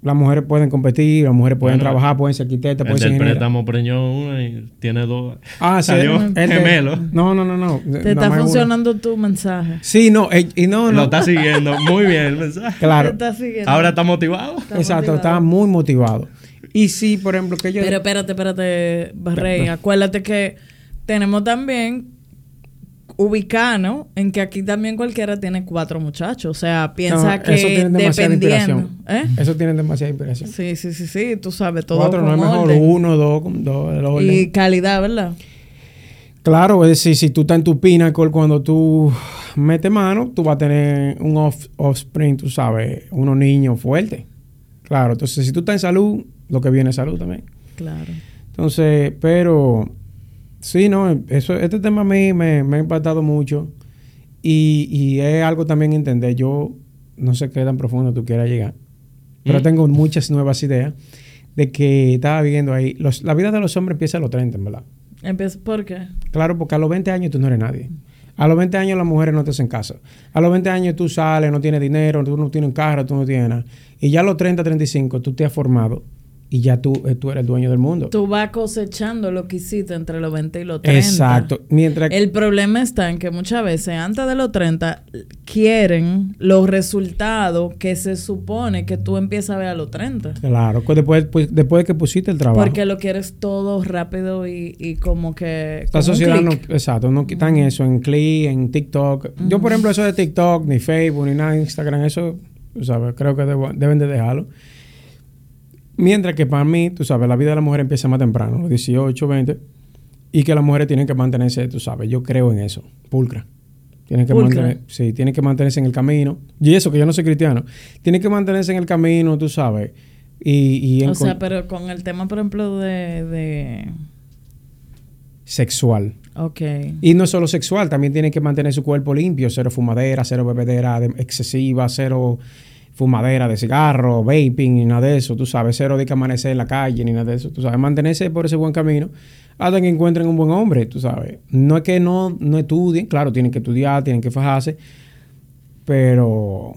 [SPEAKER 3] las mujeres pueden competir, las mujeres pueden
[SPEAKER 2] Bueno,
[SPEAKER 3] trabajar, pueden ser arquitectas, pueden ser ingenieras.
[SPEAKER 2] préstamo preñó una y tiene dos.
[SPEAKER 3] Ah, sí.
[SPEAKER 2] Salió
[SPEAKER 3] el de-
[SPEAKER 2] gemelo.
[SPEAKER 3] No, no, no, no.
[SPEAKER 1] Te está funcionando tu mensaje.
[SPEAKER 3] Sí, no, eh, y no,
[SPEAKER 2] Lo
[SPEAKER 3] no.
[SPEAKER 2] está siguiendo muy bien el mensaje.
[SPEAKER 3] Claro.
[SPEAKER 1] Te está siguiendo.
[SPEAKER 2] Ahora está motivado.
[SPEAKER 1] Está
[SPEAKER 3] Exacto,
[SPEAKER 1] motivado.
[SPEAKER 3] estaba muy motivado. Y sí, por ejemplo, que yo...
[SPEAKER 1] Pero espérate, espérate, Barrey. Acuérdate que tenemos también ubicano en que aquí también cualquiera tiene cuatro muchachos. O sea, piensa
[SPEAKER 3] No,
[SPEAKER 1] que
[SPEAKER 3] eso tiene demasiada
[SPEAKER 1] dependiendo.
[SPEAKER 3] inspiración.
[SPEAKER 1] ¿eh?
[SPEAKER 3] Eso tiene demasiada inspiración.
[SPEAKER 1] Sí, sí, sí, sí. Tú sabes todo.
[SPEAKER 3] Cuatro no es mejor,
[SPEAKER 1] orden.
[SPEAKER 3] uno, dos, dos.
[SPEAKER 1] Y calidad, ¿verdad?
[SPEAKER 3] Claro, es decir, si tú estás en tu pinnacle, cuando tú metes mano, tú vas a tener un off- offspring, tú sabes, unos niños fuertes. Claro, entonces si tú estás en salud, lo que viene es salud también.
[SPEAKER 1] Claro.
[SPEAKER 3] Entonces, pero sí, no, eso, este tema a mí me, me ha impactado mucho y, y es algo también entender. Yo no sé qué tan profundo tú quieras llegar, pero
[SPEAKER 2] Mm.
[SPEAKER 3] tengo muchas nuevas ideas de que estaba viendo ahí. Los, la vida de los hombres empieza a los 30, en verdad.
[SPEAKER 1] Empieza, ¿Por qué?
[SPEAKER 3] Claro, porque a los 20 años tú no eres nadie. A los 20 años las mujeres no te hacen caso. A los 20 años tú sales, no tienes dinero, tú no tienes un carro, tú no tienes nada. Y ya a los 30, 35 tú te has formado y ya tú, eh, tú eres dueño del mundo.
[SPEAKER 1] Tú vas cosechando lo que hiciste entre los 20 y los 30.
[SPEAKER 3] Exacto. Mientras
[SPEAKER 1] El problema está en que muchas veces antes de los 30 quieren los resultados que se supone que tú empiezas a ver a los 30.
[SPEAKER 3] Claro, pues después, pues, después de que pusiste el trabajo.
[SPEAKER 1] Porque lo quieres todo rápido y, y como que... Un
[SPEAKER 3] sociedad no,
[SPEAKER 1] clic.
[SPEAKER 3] exacto, no quitan eso en click, en TikTok. Yo, por ejemplo, eso de TikTok, ni Facebook, ni nada, Instagram, eso, sabes, creo que debo- deben de dejarlo. Mientras que para mí, tú sabes, la vida de la mujer empieza más temprano, los 18, 20, y que las mujeres tienen que mantenerse, tú sabes, yo creo en eso, pulcra. Tienen que,
[SPEAKER 1] Pulcra.
[SPEAKER 3] mantener, sí, tienen que mantenerse en el camino. Y eso, que yo no soy cristiano. Tienen que mantenerse en el camino, tú sabes. Y, y
[SPEAKER 1] O sea, pero con el tema, por ejemplo, de... de...
[SPEAKER 3] sexual.
[SPEAKER 1] Ok.
[SPEAKER 3] Y no solo sexual, también tienen que mantener su cuerpo limpio, cero fumadera, cero bebedera de- excesiva, cero fumadera de cigarro, vaping, ni nada de eso, tú sabes, cero de que amanecer en la calle, ni nada de eso, tú sabes, mantenerse por ese buen camino hasta que encuentren un buen hombre, tú sabes. No es que no, no estudien, claro, tienen que estudiar, tienen que fajarse, pero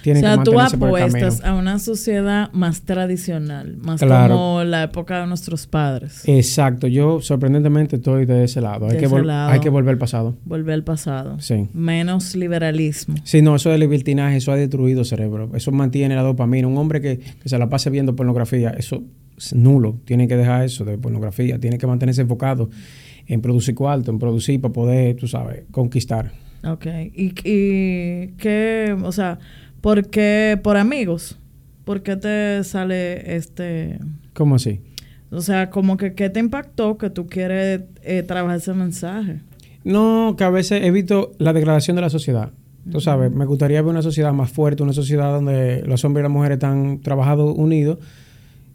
[SPEAKER 1] O sea,
[SPEAKER 3] que
[SPEAKER 1] tú apuestas a una sociedad más tradicional, más
[SPEAKER 3] Claro.
[SPEAKER 1] como la época de nuestros padres.
[SPEAKER 3] Exacto, yo sorprendentemente estoy de ese lado. Hay,
[SPEAKER 1] De
[SPEAKER 3] que,
[SPEAKER 1] ese
[SPEAKER 3] vol-
[SPEAKER 1] lado.
[SPEAKER 3] hay que volver al pasado.
[SPEAKER 1] Volver al pasado.
[SPEAKER 3] Sí.
[SPEAKER 1] Menos liberalismo.
[SPEAKER 3] Sí, no, eso del libertinaje, eso ha destruido el cerebro. Eso mantiene la dopamina. Un hombre que, que se la pase viendo pornografía, eso es nulo. Tiene que dejar eso de pornografía. Tiene que mantenerse enfocado en producir cuarto, en producir para poder, tú sabes, conquistar.
[SPEAKER 1] Ok. ¿Y, y qué, o sea, por qué, por amigos? ¿Por qué te sale este,
[SPEAKER 3] ¿Cómo así?
[SPEAKER 1] o sea, como que qué te impactó que tú quieres eh, trabajar ese mensaje?
[SPEAKER 3] No, que a veces evito la degradación de la sociedad. Tú sabes, me gustaría ver una sociedad más fuerte, una sociedad donde los hombres y las mujeres están trabajando unidos,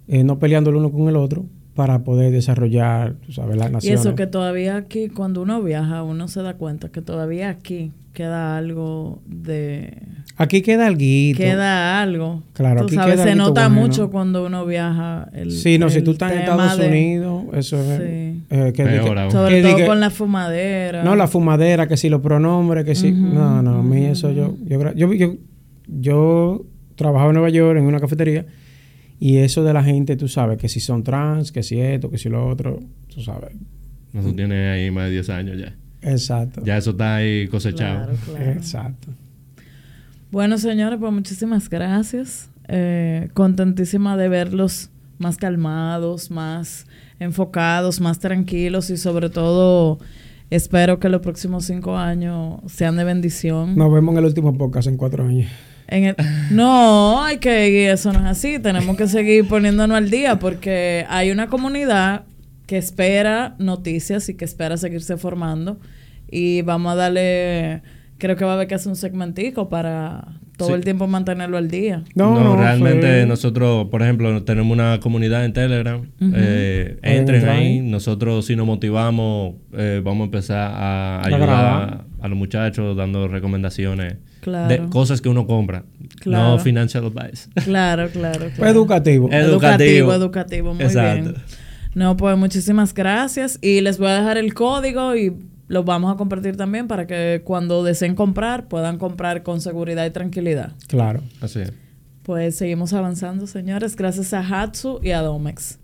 [SPEAKER 3] eh, no peleando el uno con el otro, para poder desarrollar, tú sabes, las
[SPEAKER 1] Y
[SPEAKER 3] naciones.
[SPEAKER 1] eso que todavía aquí, cuando uno viaja, uno se da cuenta que todavía aquí queda algo de...
[SPEAKER 3] Aquí queda algo.
[SPEAKER 1] Queda algo.
[SPEAKER 3] Claro,
[SPEAKER 1] Tú
[SPEAKER 3] aquí
[SPEAKER 1] sabes,
[SPEAKER 3] queda
[SPEAKER 1] se nota
[SPEAKER 3] bueno.
[SPEAKER 1] mucho cuando uno viaja. El,
[SPEAKER 3] Sí, no, si tú estás en
[SPEAKER 1] tema
[SPEAKER 3] Estados
[SPEAKER 1] de-
[SPEAKER 3] Unidos, eso es...
[SPEAKER 1] Sí.
[SPEAKER 3] eh, que,
[SPEAKER 2] Peor
[SPEAKER 3] que-
[SPEAKER 2] aún.
[SPEAKER 1] Sobre
[SPEAKER 3] que
[SPEAKER 1] todo con la fumadera.
[SPEAKER 3] No, la fumadera, que si los pronombres, que si... No, no, a mí eso yo... Yo, yo, yo, yo trabajaba en Nueva York en una cafetería y eso de la gente, tú sabes, que si son trans, que si esto, que si lo otro, tú sabes.
[SPEAKER 2] Eso tiene ahí más de 10 años ya.
[SPEAKER 3] Exacto.
[SPEAKER 2] Ya eso está ahí cosechado.
[SPEAKER 1] Claro, claro.
[SPEAKER 3] Exacto.
[SPEAKER 1] Bueno, señores, pues muchísimas gracias. Eh, contentísima de verlos más calmados, más enfocados, más tranquilos y sobre todo espero que los próximos cinco años sean de bendición.
[SPEAKER 3] Nos vemos en el último podcast en cuatro años.
[SPEAKER 1] En el- no, hay que eso no es así. Tenemos que seguir poniéndonos al día porque hay una comunidad que espera noticias y que espera seguirse formando y vamos a darle, creo que va a haber que hacer un segmentico para todo
[SPEAKER 2] Sí.
[SPEAKER 1] el tiempo mantenerlo al día.
[SPEAKER 3] No,
[SPEAKER 2] No,
[SPEAKER 3] no,
[SPEAKER 2] realmente nosotros, por ejemplo, tenemos una comunidad en Telegram. Eh,
[SPEAKER 3] Pueden
[SPEAKER 2] entren ahí. Nosotros, si nos motivamos, eh, vamos a empezar a ayudar a, a los muchachos dando recomendaciones
[SPEAKER 1] Claro.
[SPEAKER 2] de cosas que uno compra.
[SPEAKER 1] Claro.
[SPEAKER 2] No financial advice.
[SPEAKER 1] Claro, claro. Claro.
[SPEAKER 3] educativo.
[SPEAKER 1] Educativo,
[SPEAKER 2] Educativo.
[SPEAKER 1] educativo, muy
[SPEAKER 2] Exacto.
[SPEAKER 1] bien. No, pues muchísimas gracias y les voy a dejar el código y lo vamos a compartir también para que cuando deseen comprar puedan comprar con seguridad y tranquilidad.
[SPEAKER 3] Claro.
[SPEAKER 2] Así es.
[SPEAKER 1] Pues seguimos avanzando, señores, gracias a Hatsu y a Domex.